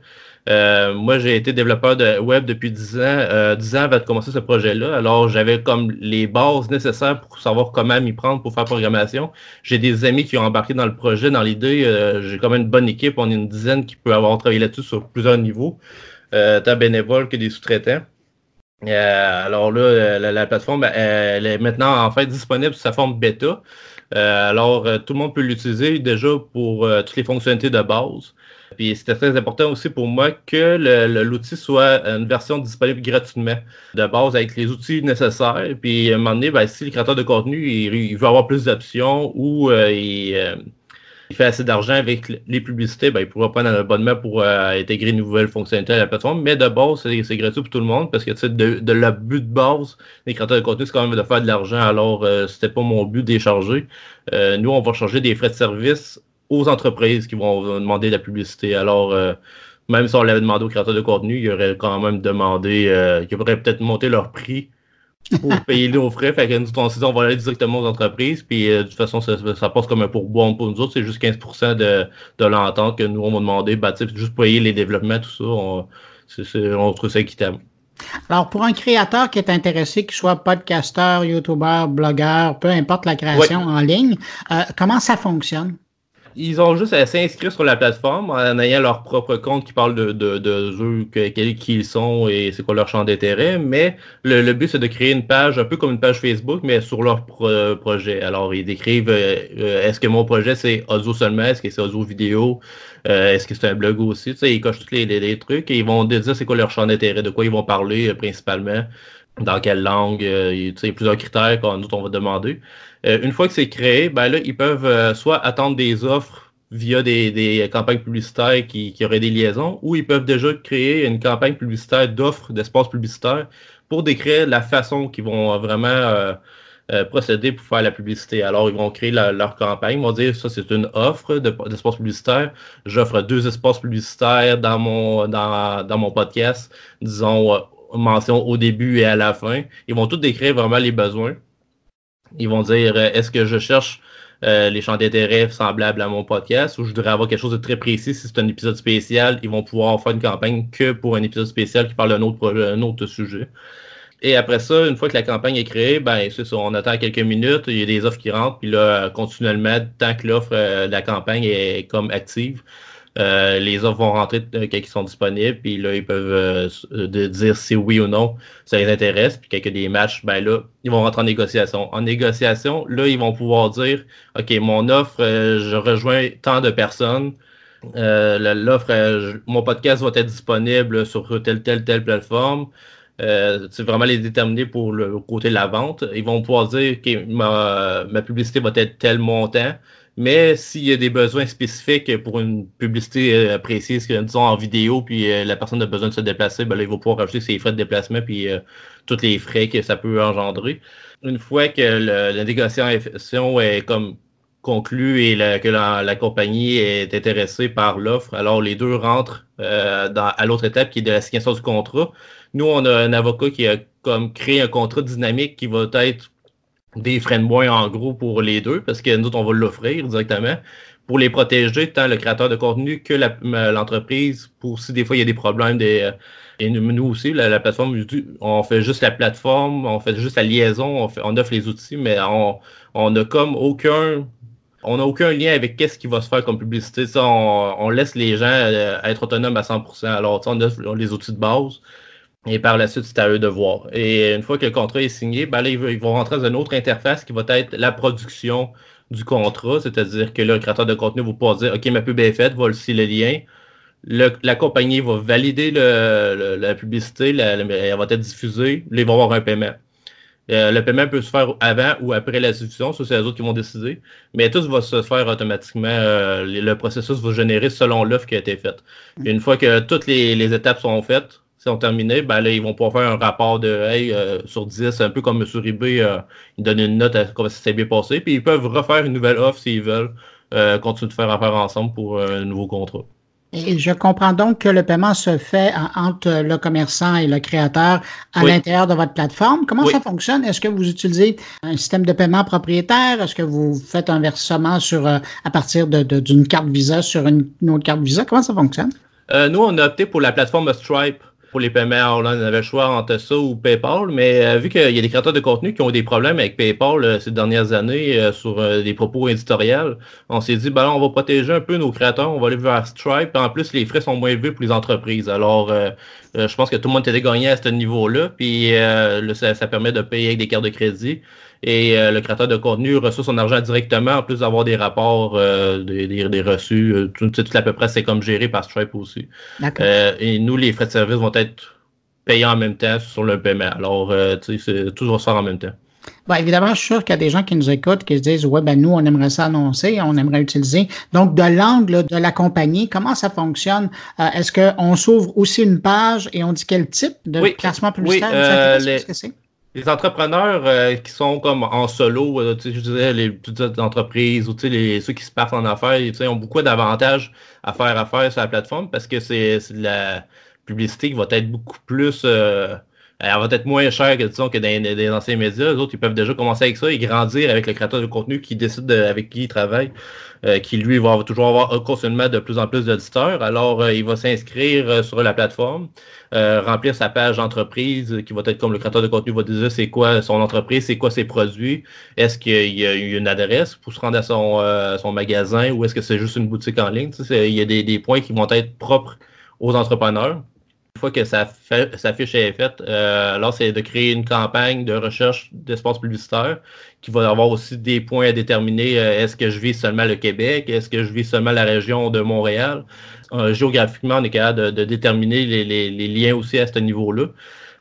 Euh, moi, j'ai été développeur de web depuis 10 ans, euh, 10 ans avant de commencer ce projet-là. Alors, j'avais comme les bases nécessaires pour savoir comment m'y prendre pour faire programmation. J'ai des amis qui ont embarqué dans le projet, dans l'idée. Euh, j'ai quand même une bonne équipe. On est une dizaine qui peut avoir travaillé là-dessus sur plusieurs niveaux, euh, tant bénévoles que des sous-traitants. Euh, alors là, euh, la, plateforme, elle est maintenant en fait disponible sous sa forme bêta. Alors, tout le monde peut l'utiliser déjà pour toutes les fonctionnalités de base. Puis c'était très important aussi pour moi que l'outil soit une version disponible gratuitement de base avec les outils nécessaires. Puis à un moment donné, ben, si le créateur de contenu il, veut avoir plus d'options ou il, il fait assez d'argent avec les publicités, ben, il pourra prendre un abonnement pour euh, intégrer une nouvelle fonctionnalité à la plateforme. Mais de base, c'est gratuit pour tout le monde parce que de, de le but de base des créateurs de contenu, c'est quand même de faire de l'argent. Alors, euh, c'était pas mon but de charger. Euh, nous, on va charger des frais de service aux entreprises qui vont demander la publicité. Alors, même si on l'avait demandé aux créateurs de contenu, il y aurait quand même demandé, qu'ils auraient peut-être monté leur prix pour payer nos frais. Fait que nous, on, on va aller directement aux entreprises. Puis euh, de toute façon, ça, passe comme un pourboire pour nous autres. C'est juste 15 de, de l'entente que nous, on va demander. Ben, juste payer les développements, tout ça. On, on trouve ça équitable. Alors, pour un créateur qui est intéressé, qu'il soit podcasteur, youtubeur, blogueur, peu importe la création en ligne, euh, comment ça fonctionne? Ils ont juste à s'inscrire sur la plateforme en ayant leur propre compte qui parle de, de, de eux, qui ils sont et c'est quoi leur champ d'intérêt. Mais le, but, c'est de créer une page, un peu comme une page Facebook, mais sur leur projet. Alors, ils décrivent euh, euh, est-ce que mon projet, c'est audio seulement, est-ce que c'est audio vidéo, euh, est-ce que c'est un blog aussi? Tu sais, ils cochent tous les, les, trucs et ils vont dire c'est quoi leur champ d'intérêt, de quoi ils vont parler principalement, dans quelle langue. tu sais, plusieurs critères qu'on on va demander. Euh, une fois que c'est créé, ben là, ils peuvent euh, soit attendre des offres via des, campagnes publicitaires qui, auraient des liaisons, ou ils peuvent déjà créer une campagne publicitaire d'offres d'espace publicitaire pour décrire la façon qu'ils vont vraiment euh, procéder pour faire la publicité. Alors, ils vont créer leur campagne, ils vont dire ça, c'est une offre d'espace publicitaire. J'offre deux espaces publicitaires dans mon, dans, dans mon podcast, disons, mention au début et à la fin. Ils vont tout décrire vraiment les besoins. Ils vont dire euh, est-ce que je cherche euh, les champs d'intérêt semblables à mon podcast ou je voudrais avoir quelque chose de très précis si c'est un épisode spécial. Ils vont pouvoir faire une campagne que pour un épisode spécial qui parle d'un autre, projet, un autre sujet. Et après ça, une fois que la campagne est créée, ben c'est ça, on attend quelques minutes, il y a des offres qui rentrent, puis là, continuellement, tant que l'offre euh, la campagne est comme active, euh, les offres vont rentrer euh, quand ils sont disponibles, puis là, ils peuvent euh, dire si oui ou non ça les intéresse. Puis quand il y a des matchs, ben là, ils vont rentrer en négociation. En négociation, là, ils vont pouvoir dire OK, mon offre, je rejoins tant de personnes. L'offre, mon podcast va être disponible sur telle, telle, telle plateforme. c'est vraiment les déterminer pour le côté de la vente. Ils vont pouvoir dire que ma, ma publicité va être tel montant. Mais s'il y a des besoins spécifiques pour une publicité euh, précise, disons en vidéo, puis euh, la personne a besoin de se déplacer, ben là, il va pouvoir rajouter ses frais de déplacement puis euh, tous les frais que ça peut engendrer. Une fois que la négociation est comme conclue et que la, compagnie est intéressée par l'offre, alors les deux rentrent à l'autre étape qui est de la signature du contrat. Nous, on a un avocat qui a comme créé un contrat dynamique qui va être des frais de moins en gros pour les deux, parce que nous, on va l'offrir directement pour les protéger, tant le créateur de contenu que l'entreprise, pour si des fois il y a des problèmes. Des, et nous aussi, la, plateforme, on fait juste la plateforme, on fait juste la liaison, on, offre les outils, mais on, on a comme aucun on n'a aucun lien avec qu'est-ce qui va se faire comme publicité. Ça, on, laisse les gens euh, être autonomes à 100%. Alors, on offre les outils de base, et par la suite, c'est à eux de voir. Et une fois que le contrat est signé, ben là, ils vont rentrer dans une autre interface qui va être la production du contrat, c'est-à-dire que là, le créateur de contenu va pouvoir dire OK, ma pub est faite, voici le lien. la compagnie va valider la publicité, elle va être diffusée, là, ils vont avoir un paiement. Euh, le paiement peut se faire avant ou après la diffusion, ça c'est les autres qui vont décider, mais tout va se faire automatiquement. Euh, le processus va générer selon l'offre qui a été faite. Mm. une fois que toutes les, étapes sont faites, sont terminées, ben là, ils vont pouvoir faire un rapport de hey, euh, sur 10, un peu comme sur eBay, ils donnent une note à comment ça s'est bien passé, puis ils peuvent refaire une nouvelle offre s'ils veulent continuer de faire affaire ensemble pour un nouveau contrat. Et je comprends donc que le paiement se fait entre le commerçant et le créateur à l'intérieur de votre plateforme. Comment ça fonctionne? Est-ce que vous utilisez un système de paiement propriétaire? Est-ce que vous faites un versement sur, euh, à partir d'une carte Visa sur une, autre carte Visa? Comment ça fonctionne? Euh, nous, on a opté pour la plateforme Stripe pour les paiements on avait le choix entre ça ou PayPal, mais euh, vu qu'il y a des créateurs de contenu qui ont des problèmes avec PayPal euh, ces dernières années euh, sur des propos éditoriaux, on s'est dit, ben on va protéger un peu nos créateurs, on va aller vers Stripe. En plus, les frais sont moins élevés pour les entreprises. Alors, je pense que tout le monde était gagné à ce niveau-là, puis ça, permet de payer avec des cartes de crédit et euh, le créateur de contenu reçoit son argent directement, en plus d'avoir des rapports, euh, des, reçus. Euh, tout, à peu près, c'est comme géré par Stripe aussi. et nous, les frais de service vont être payés en même temps sur le paiement. Alors, tout va se faire en même temps. Bon, évidemment, je suis sûr qu'il y a des gens qui nous écoutent qui se disent Ouais, ben nous, on aimerait ça annoncer, on aimerait utiliser. Donc, de l'angle de la compagnie, comment ça fonctionne? Est-ce qu'on s'ouvre aussi une page et on dit quel type de classement publicitaire oui, euh, que c'est? Les entrepreneurs euh, qui sont comme en solo, euh, je disais les petites entreprises ou les, ceux qui se partent en affaires, ils ont beaucoup d'avantages à faire affaire sur la plateforme parce que c'est de la publicité qui va être beaucoup plus euh, elle va être moins chère que, disons, que dans les anciens médias. Les autres, ils peuvent déjà commencer avec ça et grandir avec le créateur de contenu qui décide avec qui il travaille, qui lui va toujours avoir continuellement de plus en plus d'auditeurs. Alors, il va s'inscrire sur la plateforme. Euh, remplir sa page d'entreprise qui va être comme le créateur de contenu va dire c'est quoi son entreprise, c'est quoi ses produits, est-ce qu'il y a une adresse pour se rendre à son, euh, son magasin ou est-ce que c'est juste une boutique en ligne? il y a des, points qui vont être propres aux entrepreneurs. Une fois que sa, fiche est faite, euh, alors c'est de créer une campagne de recherche d'espace publicitaire qui va avoir aussi des points à déterminer. est-ce que je vis seulement le Québec? Est-ce que je vis seulement la région de Montréal? Euh, géographiquement, on est capable de, déterminer les, liens aussi à ce niveau-là.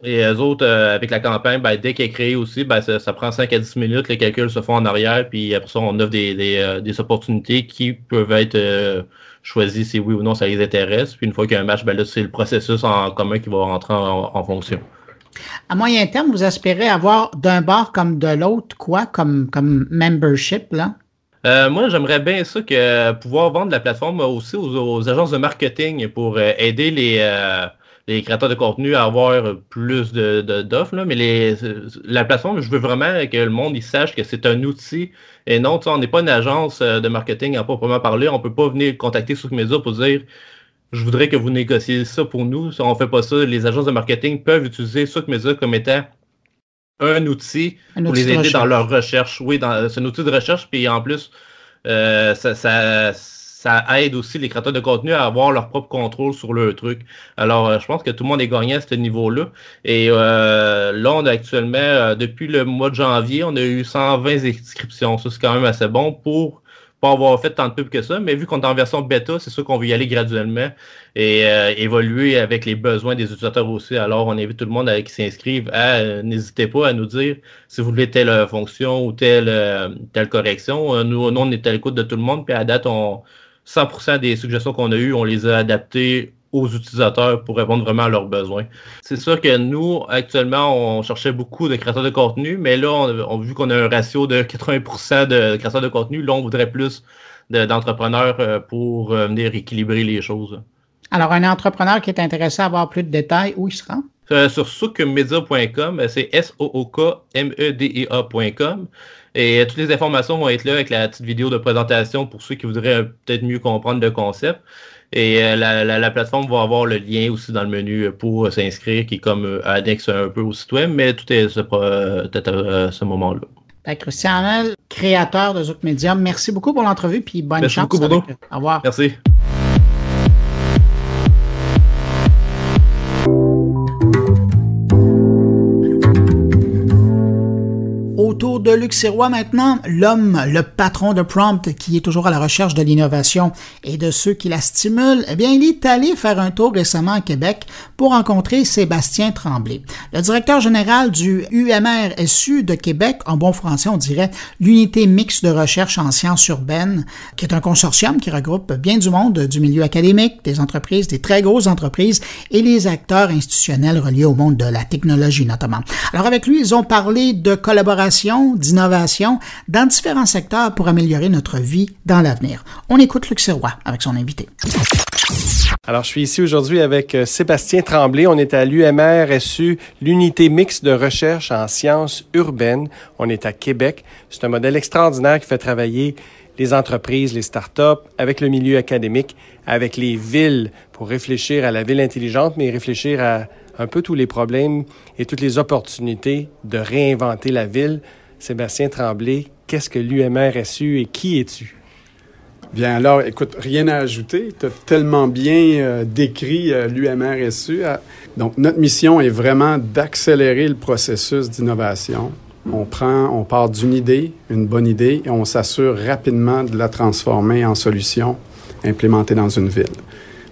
Et les autres, euh, avec la campagne, ben, dès qu'elle est créée aussi, ben, ça, prend 5 à 10 minutes, les calculs se font en arrière, puis après ça, on offre des, euh, opportunités qui peuvent être choisies si oui ou non ça les intéresse. Puis une fois qu'il y a un match, ben, là, c'est le processus en commun qui va rentrer en, fonction. À moyen terme, vous espérez avoir d'un bord comme de l'autre quoi comme, comme membership, là? Euh, moi, j'aimerais bien ça que pouvoir vendre la plateforme aussi aux, agences de marketing pour euh, aider les, euh, les, créateurs de contenu à avoir plus d'offres. De, mais la plateforme, je veux vraiment que le monde il sache que c'est un outil et non, on n'est pas une agence de marketing à proprement parler. On ne peut pas venir contacter Media pour dire je voudrais que vous négociez ça pour nous. Si on ne fait pas ça, les agences de marketing peuvent utiliser Media comme étant un outil pour les aider dans leur recherche. Oui, c'est un outil de recherche, puis en plus, euh, ça, aide aussi les créateurs de contenu à avoir leur propre contrôle sur leur truc. Alors, euh, je pense que tout le monde est gagnant à ce niveau-là. Et euh, là, on a actuellement, depuis le mois de janvier, on a eu 120 inscriptions. Ça, c'est quand même assez bon pour pas avoir fait tant de pubs que ça, mais vu qu'on est en version bêta, c'est sûr qu'on veut y aller graduellement et euh, évoluer avec les besoins des utilisateurs aussi. Alors, on invite tout le monde à, qui s'inscrive à euh, n'hésitez pas à nous dire si vous voulez telle euh, fonction ou telle, telle correction. Nous, nous, on est à l'écoute de tout le monde, puis à date, on, 100% des suggestions qu'on a eues, on les a adaptées aux utilisateurs pour répondre vraiment à leurs besoins. C'est sûr que nous, actuellement, on cherchait beaucoup de créateurs de contenu, mais là, on, vu qu'on a un ratio de 80% de créateurs de contenu. Là, on voudrait plus d'entrepreneurs euh, pour euh, venir équilibrer les choses. Alors, un entrepreneur qui est intéressé à avoir plus de détails, où il se rend? Euh, sur soukmedia.com, c'est S-O-O-K-M-E-D-E-A.com. Et toutes les informations vont être là avec la petite vidéo de présentation pour ceux qui voudraient peut-être mieux comprendre le concept. Et euh, la, plateforme va avoir le lien aussi dans le menu pour s'inscrire, qui est comme euh, annexe un peu au site web, mais tout est peut-être à ce moment-là. Ben, Christian créateur de Zouk Media, merci beaucoup pour l'entrevue, puis bonne chance. Merci beaucoup, Au revoir. Merci. Autour de Luc maintenant, l'homme, le patron de Prompt, qui est toujours à la recherche de l'innovation et de ceux qui la stimulent, eh bien, il est allé faire un tour récemment à Québec pour rencontrer Sébastien Tremblay. Le directeur général du UMRSU de Québec, en bon français, on dirait l'unité mixte de recherche en sciences urbaines, qui est un consortium qui regroupe bien du monde du milieu académique, des entreprises, des très grosses entreprises et les acteurs institutionnels reliés au monde de la technologie notamment. Alors avec lui, ils ont parlé de collaboration, d'innovation dans différents secteurs pour améliorer notre vie dans l'avenir. On écoute Luc Sirois avec son invité. Alors, je suis ici aujourd'hui avec euh, Sébastien Tremblay. On est à l'UMRSU, l'unité mixte de recherche en sciences urbaines. On est à Québec. C'est un modèle extraordinaire qui fait travailler les entreprises, les startups, avec le milieu académique, avec les villes pour réfléchir à la ville intelligente, mais réfléchir à un peu tous les problèmes et toutes les opportunités de réinventer la ville. Sébastien Tremblay, qu'est-ce que l'UMRSU et qui es-tu? Bien alors, écoute, rien à ajouter. Tu as tellement bien euh, décrit euh, l'UMRSU. Donc, notre mission est vraiment d'accélérer le processus d'innovation. On prend, on part d'une idée, une bonne idée, et on s'assure rapidement de la transformer en solution implémentée dans une ville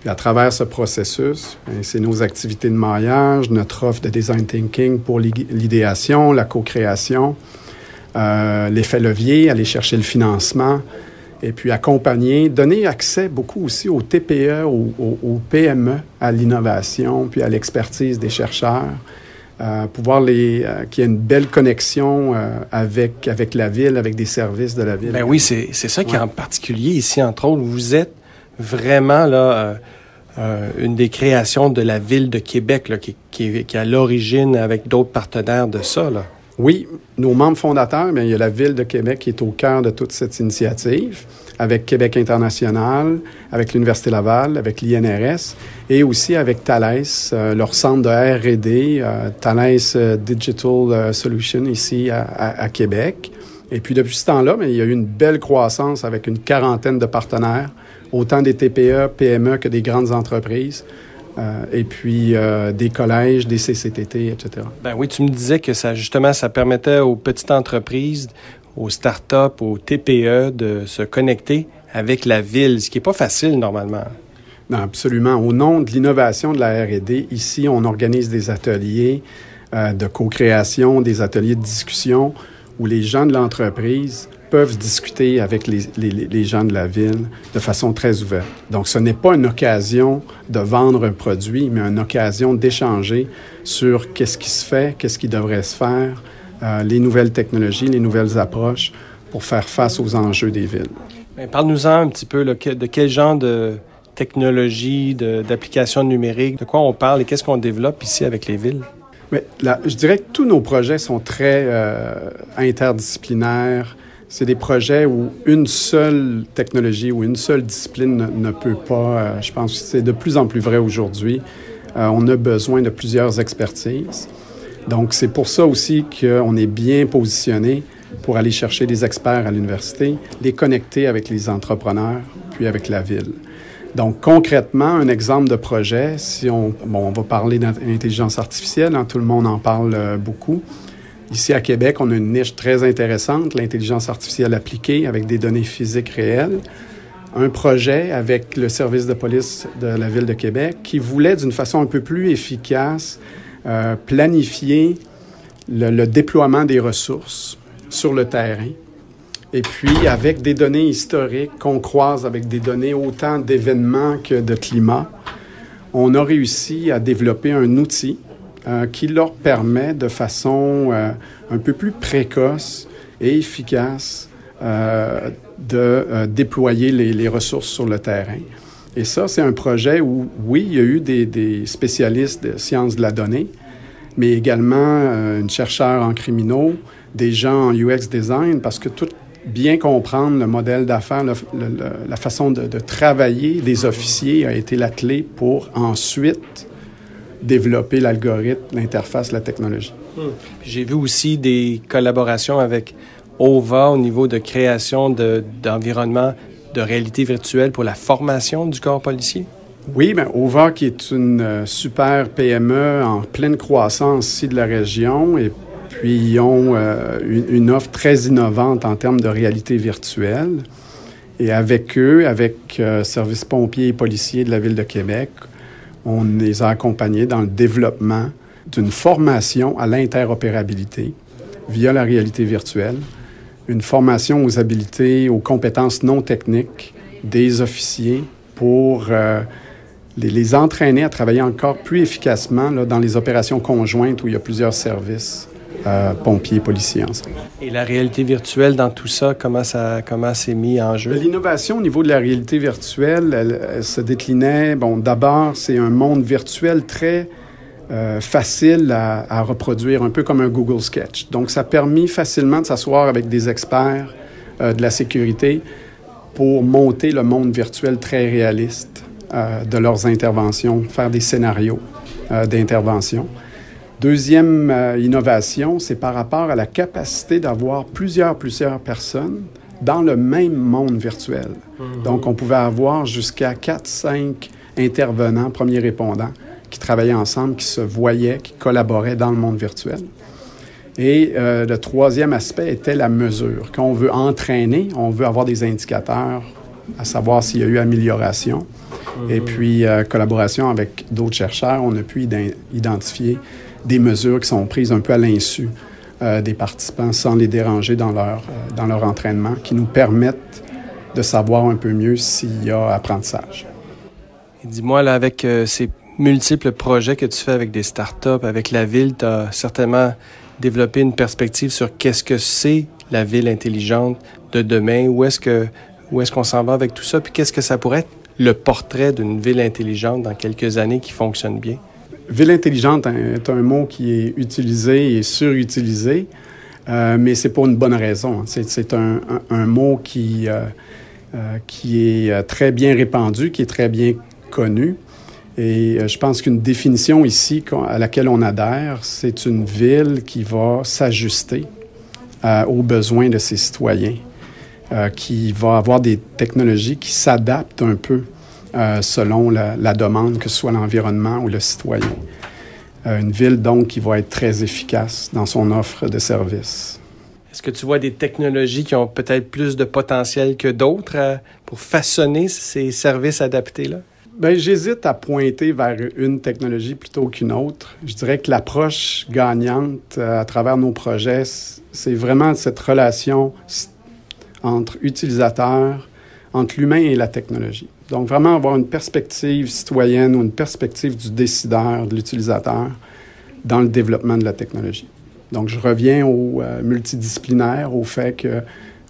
à travers ce processus, ben, c'est nos activités de maillage, notre offre de design thinking pour l'idéation, la co-création, euh, l'effet levier, aller chercher le financement, et puis accompagner, donner accès beaucoup aussi aux TPE, aux, PME, à l'innovation, puis à l'expertise des chercheurs. Euh, pouvoir les euh, qu'il y ait une belle connexion euh, avec avec la ville, avec des services de la ville. Ben oui, c'est ça qui est en particulier ici entre autres. Vous êtes vraiment là euh, euh, une des créations de la ville de Québec là, qui, qui, qui est à l'origine avec d'autres partenaires de ça. Là. Oui, nos membres fondateurs, bien, il y a la ville de Québec qui est au cœur de toute cette initiative, avec Québec International, avec l'Université Laval, avec l'INRS et aussi avec Thales, euh, leur centre de R&D, Thales Digital Solution ici à, Québec. Et puis depuis ce temps-là, il y a eu une belle croissance avec une quarantaine de partenaires autant des TPE, PME que des grandes entreprises. Euh, et puis euh, des collèges, des CCTT, etc. Ben oui, tu me disais que ça justement, ça permettait aux petites entreprises, aux startups, aux TPE de se connecter avec la ville, ce qui n'est pas facile normalement. Non, absolument. Au nom de l'innovation de la R&D, ici, on organise des ateliers euh, de co-création, des ateliers de discussion où les gens de l'entreprise peuvent discuter avec les, les, les, gens de la ville de façon très ouverte. Donc, ce n'est pas une occasion de vendre un produit, mais une occasion d'échanger sur qu'est-ce qui se fait, qu'est-ce qui devrait se faire, euh, les nouvelles technologies, les nouvelles approches pour faire face aux enjeux des villes. Parle-nous-en un petit peu de quel genre de technologie, d'application numérique, de quoi on parle et qu'est-ce qu'on développe ici avec les villes? Mais là, je dirais que tous nos projets sont très euh, interdisciplinaires, c'est des projets où une seule technologie ou une seule discipline ne, peut pas, euh, je pense que c'est de plus en plus vrai aujourd'hui. Euh, on a besoin de plusieurs expertises. Donc, c'est pour ça aussi qu'on est bien positionné pour aller chercher des experts à l'université, les connecter avec les entrepreneurs, puis avec la ville. Donc, concrètement, un exemple de projet, si on, bon, on va parler d'intelligence artificielle, hein, tout le monde en parle euh, beaucoup. Ici à Québec, on a une niche très intéressante, l'intelligence artificielle appliquée avec des données physiques réelles. Un projet avec le service de police de la ville de Québec qui voulait d'une façon un peu plus efficace euh, planifier le, le, déploiement des ressources sur le terrain. Et puis avec des données historiques qu'on croise avec des données autant d'événements que de climat, on a réussi à développer un outil euh, qui leur permet de façon euh, un peu plus précoce et efficace euh, de déployer les, ressources sur le terrain. Et ça, c'est un projet où, oui, il y a eu des, spécialistes de sciences de la donnée, mais également une chercheure en criminaux, des gens en UX design, parce que tout bien comprendre le modèle d'affaires, la façon de, de, travailler des officiers a été la clé pour ensuite développer l'algorithme, l'interface, la technologie. Hmm. J'ai vu aussi des collaborations avec OVA au niveau de création d'environnement de, réalité virtuelle pour la formation du corps policier. Oui, bien, OVA, qui est une euh, super PME en pleine croissance ici de la région, est puis ils ont une, offre très innovante en termes de réalité virtuelle. Et avec eux, avec Service pompiers et policiers de la Ville de Québec, on les a accompagnés dans le développement d'une formation à l'interopérabilité via la réalité virtuelle, une formation aux habiletés, aux compétences non techniques des officiers pour euh, les, entraîner à travailler encore plus efficacement dans les opérations conjointes où il y a plusieurs services. Euh, pompiers, policiers ensemble. Et la réalité virtuelle dans tout ça, comment ça comment c'est mis en jeu? L'innovation au niveau de la réalité virtuelle, elle se déclinait, bon, d'abord, c'est un monde virtuel très euh, facile à, reproduire, un peu comme un Google Sketch. Donc, ça a permis facilement de s'asseoir avec des experts euh, de la sécurité pour monter le monde virtuel très réaliste euh, de leurs interventions, faire des scénarios d'intervention. Deuxième innovation, c'est par rapport à la capacité d'avoir plusieurs, plusieurs personnes dans le même monde virtuel. Mm-hmm. Donc, on pouvait avoir jusqu'à 4, 5 intervenants, premiers répondants, qui travaillaient ensemble, qui se voyaient, qui collaboraient dans le monde virtuel. Et euh, le troisième aspect était la mesure. Quand on veut entraîner, on veut avoir des indicateurs, à savoir s'il y a eu amélioration. Et mhm. puis, euh, collaboration avec d'autres chercheurs, on a pu identifier des mesures qui sont prises un peu à l'insu euh, des participants sans les déranger dans leur, dans leur entraînement, qui nous permettent de savoir un peu mieux s'il y a apprentissage. Dis-moi, là, avec ces multiples projets que tu fais avec des startups, avec la ville, tu as certainement développé une perspective sur qu'est-ce que c'est la ville intelligente de demain, où est-ce que où est-ce qu'on s'en va avec tout ça, puis qu'est-ce que ça pourrait être le portrait d'une ville intelligente dans quelques années qui fonctionne bien? Ville intelligente est un mot qui est utilisé et surutilisé, euh, mais c'est pour une bonne raison. C'est un, mot qui, euh, euh, qui est euh, très bien répandu, qui est très bien connu. Et je pense qu'une définition ici à laquelle on adhère, c'est une ville qui va s'ajuster aux besoins de ses citoyens, qui va avoir des technologies qui s'adaptent un peu selon la, demande, que ce soit l'environnement ou le citoyen. une ville, donc, qui va être très efficace dans son offre de services. Est-ce que tu vois des technologies qui ont peut-être plus de potentiel que d'autres pour façonner ces services adaptés-là? Bien, j'hésite à pointer vers une technologie plutôt qu'une autre. Je dirais que l'approche gagnante euh, à travers nos projets, c'est vraiment cette relation entre utilisateurs, entre l'humain et la technologie. Donc, vraiment avoir une perspective citoyenne ou une perspective du décideur, de l'utilisateur, dans le développement de la technologie. Donc, je reviens au euh, multidisciplinaire, au fait que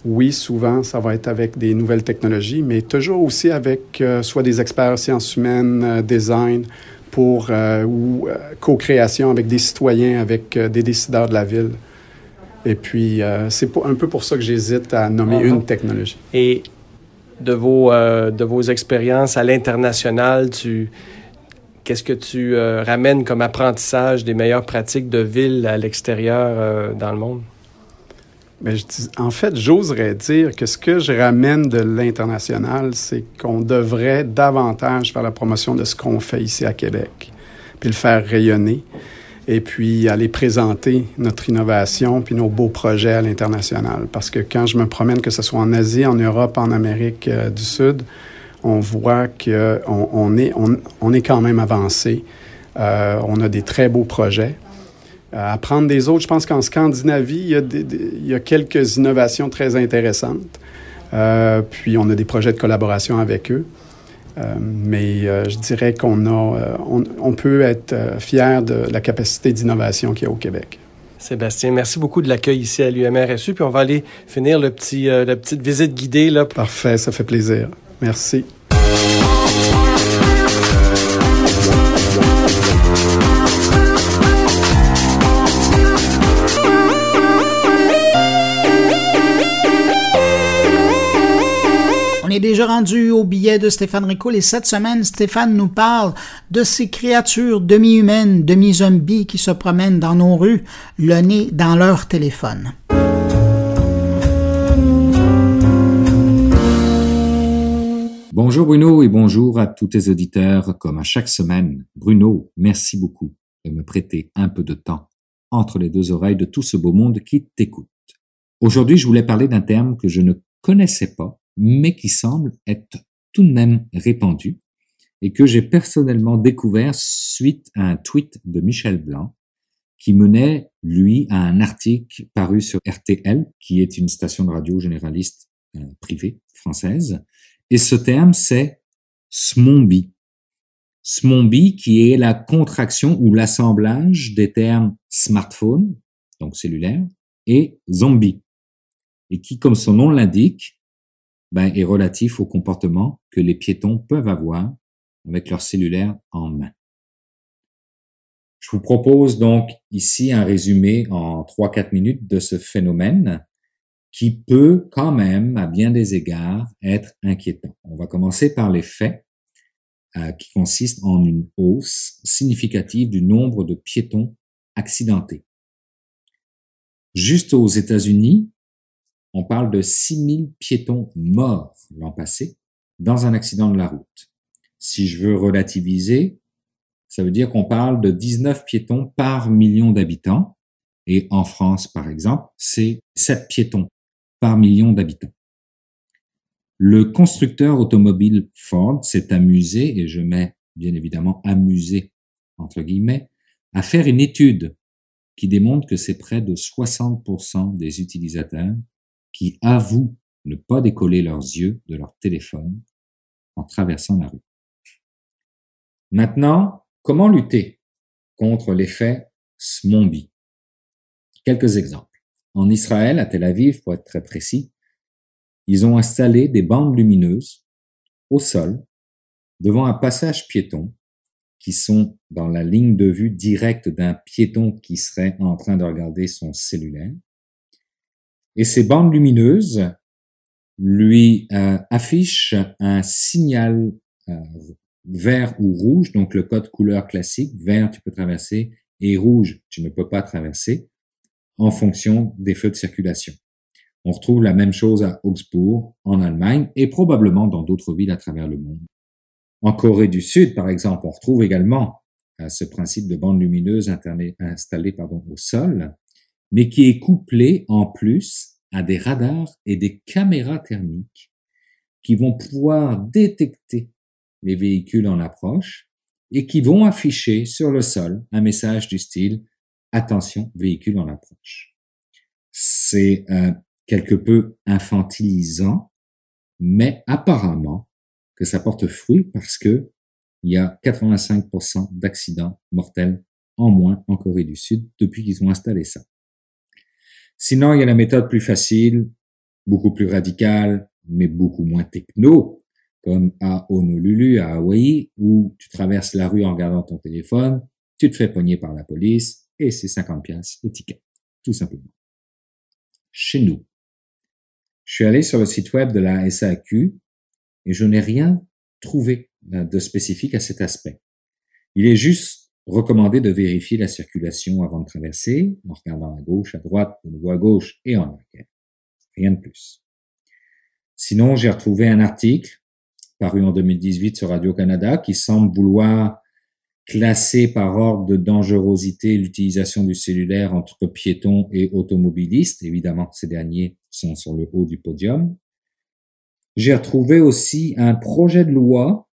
oui, souvent, ça va être avec des nouvelles technologies, mais toujours aussi avec euh, soit des experts sciences humaines, euh, design, pour, ou co-création avec des citoyens, avec des décideurs de la ville. Et puis, c'est un peu pour ça que j'hésite à nommer ah une technologie. Et de vos, de vos expériences à l'international, tu, qu'est-ce que tu ramènes comme apprentissage des meilleures pratiques de ville à l'extérieur dans le monde? Je en fait, j'oserais dire que ce que je ramène de l'international, c'est qu'on devrait davantage faire la promotion de ce qu'on fait ici à Québec, puis le faire rayonner, et puis aller présenter notre innovation, puis nos beaux projets à l'international. Parce que quand je me promène, que ce soit en Asie, en Europe, en Amérique euh, du Sud, on voit qu'on on est, on, est quand même avancé. Euh, on a des très beaux projets apprendre des autres. Je pense qu'en Scandinavie, il y, a quelques innovations très intéressantes. Euh, puis on a des projets de collaboration avec eux. Euh, mais euh, je dirais qu'on a, on, peut être fier de la capacité d'innovation qu'il y a au Québec. Sébastien, merci beaucoup de l'accueil ici à l'UMRSU. Puis on va aller finir le petit, la petite visite guidée. Là. Parfait, ça fait plaisir. Merci. Déjà rendu au billet de Stéphane Ricoul et cette semaine, Stéphane nous parle de ces créatures demi-humaines, demi-zombies qui se promènent dans nos rues, le nez dans leur téléphone. Bonjour Bruno et bonjour à tous tes auditeurs. Comme à chaque semaine, Bruno, merci beaucoup de me prêter un peu de temps entre les deux oreilles de tout ce beau monde qui t'écoute. Aujourd'hui, je voulais parler d'un terme que je ne connaissais pas, mais qui semble être tout de même répandu et que j'ai personnellement découvert suite à un tweet de Michel Blanc qui menait, lui, à un article paru sur RTL, qui est une station de radio généraliste euh, privée française. Et ce terme, c'est SMOMBI. SMOMBI, qui est la contraction ou l'assemblage des termes smartphone, donc cellulaire, et zombie, et qui, comme son nom l'indique, ben, est relatif au comportement que les piétons peuvent avoir avec leur cellulaire en main. Je vous propose donc ici un résumé en 3-4 minutes de ce phénomène qui peut quand même, à bien des égards, être inquiétant. On va commencer par les faits euh, qui consistent en une hausse significative du nombre de piétons accidentés. Juste aux États-Unis, on parle de 6000 piétons morts l'an passé dans un accident de la route. Si je veux relativiser, ça veut dire qu'on parle de 19 piétons par million d'habitants. Et en France, par exemple, c'est 7 piétons par million d'habitants. Le constructeur automobile Ford s'est amusé, et je mets bien évidemment amusé entre guillemets, à faire une étude qui démontre que c'est près de 60% des utilisateurs qui avouent ne pas décoller leurs yeux de leur téléphone en traversant la rue. Maintenant, comment lutter contre l'effet Smombi Quelques exemples. En Israël, à Tel Aviv, pour être très précis, ils ont installé des bandes lumineuses au sol devant un passage piéton qui sont dans la ligne de vue directe d'un piéton qui serait en train de regarder son cellulaire. Et ces bandes lumineuses lui euh, affichent un signal euh, vert ou rouge, donc le code couleur classique, vert tu peux traverser et rouge tu ne peux pas traverser en fonction des feux de circulation. On retrouve la même chose à Augsbourg, en Allemagne, et probablement dans d'autres villes à travers le monde. En Corée du Sud, par exemple, on retrouve également euh, ce principe de bande lumineuse installée au sol, mais qui est couplé en plus à des radars et des caméras thermiques qui vont pouvoir détecter les véhicules en approche et qui vont afficher sur le sol un message du style attention, véhicule en approche. C'est euh, quelque peu infantilisant, mais apparemment que ça porte fruit parce que il y a 85% d'accidents mortels en moins en Corée du Sud depuis qu'ils ont installé ça. Sinon, il y a la méthode plus facile, beaucoup plus radicale, mais beaucoup moins techno, comme à Honolulu, à Hawaï, où tu traverses la rue en regardant ton téléphone, tu te fais pogner par la police, et c'est 50 pièces le ticket, tout simplement. Chez nous, je suis allé sur le site web de la SAQ et je n'ai rien trouvé de spécifique à cet aspect. Il est juste recommandé de vérifier la circulation avant de traverser, en regardant à gauche, à droite, de nouveau à gauche et en arrière. Rien de plus. Sinon, j'ai retrouvé un article paru en 2018 sur Radio-Canada qui semble vouloir classer par ordre de dangerosité l'utilisation du cellulaire entre piétons et automobilistes. Évidemment, ces derniers sont sur le haut du podium. J'ai retrouvé aussi un projet de loi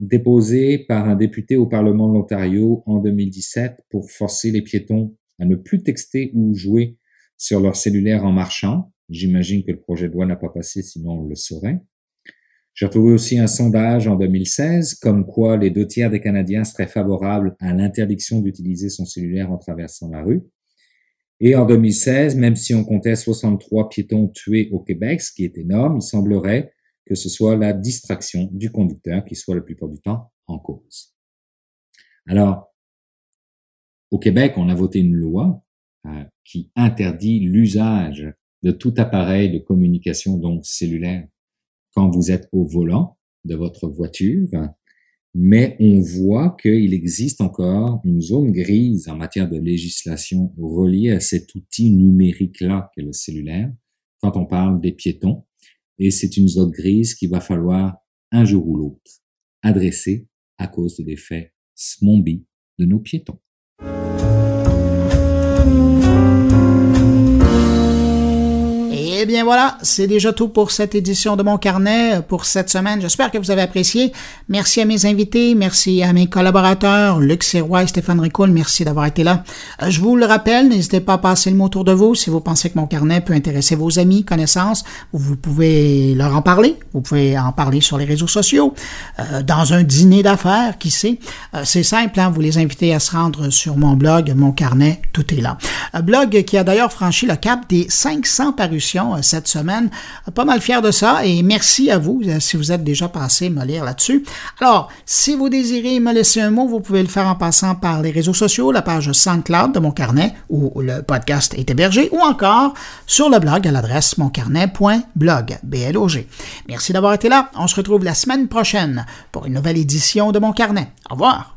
déposé par un député au Parlement de l'Ontario en 2017 pour forcer les piétons à ne plus texter ou jouer sur leur cellulaire en marchant. J'imagine que le projet de loi n'a pas passé, sinon on le saurait. J'ai retrouvé aussi un sondage en 2016 comme quoi les deux tiers des Canadiens seraient favorables à l'interdiction d'utiliser son cellulaire en traversant la rue. Et en 2016, même si on comptait 63 piétons tués au Québec, ce qui est énorme, il semblerait que ce soit la distraction du conducteur qui soit la plupart du temps en cause. Alors, au Québec, on a voté une loi euh, qui interdit l'usage de tout appareil de communication donc cellulaire quand vous êtes au volant de votre voiture, mais on voit qu'il existe encore une zone grise en matière de législation reliée à cet outil numérique-là qu'est le cellulaire, quand on parle des piétons, et c'est une zone grise qu'il va falloir un jour ou l'autre adresser à cause de l'effet SMOMBI de nos piétons. Eh bien voilà, c'est déjà tout pour cette édition de mon carnet pour cette semaine. J'espère que vous avez apprécié. Merci à mes invités, merci à mes collaborateurs, Luc Sirois et Stéphane Ricoul, merci d'avoir été là. Euh, je vous le rappelle, n'hésitez pas à passer le mot autour de vous si vous pensez que mon carnet peut intéresser vos amis, connaissances. Vous pouvez leur en parler, vous pouvez en parler sur les réseaux sociaux, euh, dans un dîner d'affaires, qui sait. Euh, c'est simple, hein, vous les invitez à se rendre sur mon blog, mon carnet, tout est là. Un blog qui a d'ailleurs franchi le cap des 500 parutions euh, cette semaine. Pas mal fier de ça et merci à vous euh, si vous êtes déjà passé me lire là-dessus. Alors, si vous désirez me laisser un mot, vous pouvez le faire en passant par les réseaux sociaux, la page SoundCloud de mon carnet où le podcast est hébergé ou encore sur le blog à l'adresse moncarnet.blog. BLOG. Merci d'avoir été là. On se retrouve la semaine prochaine pour une nouvelle édition de mon carnet. Au revoir.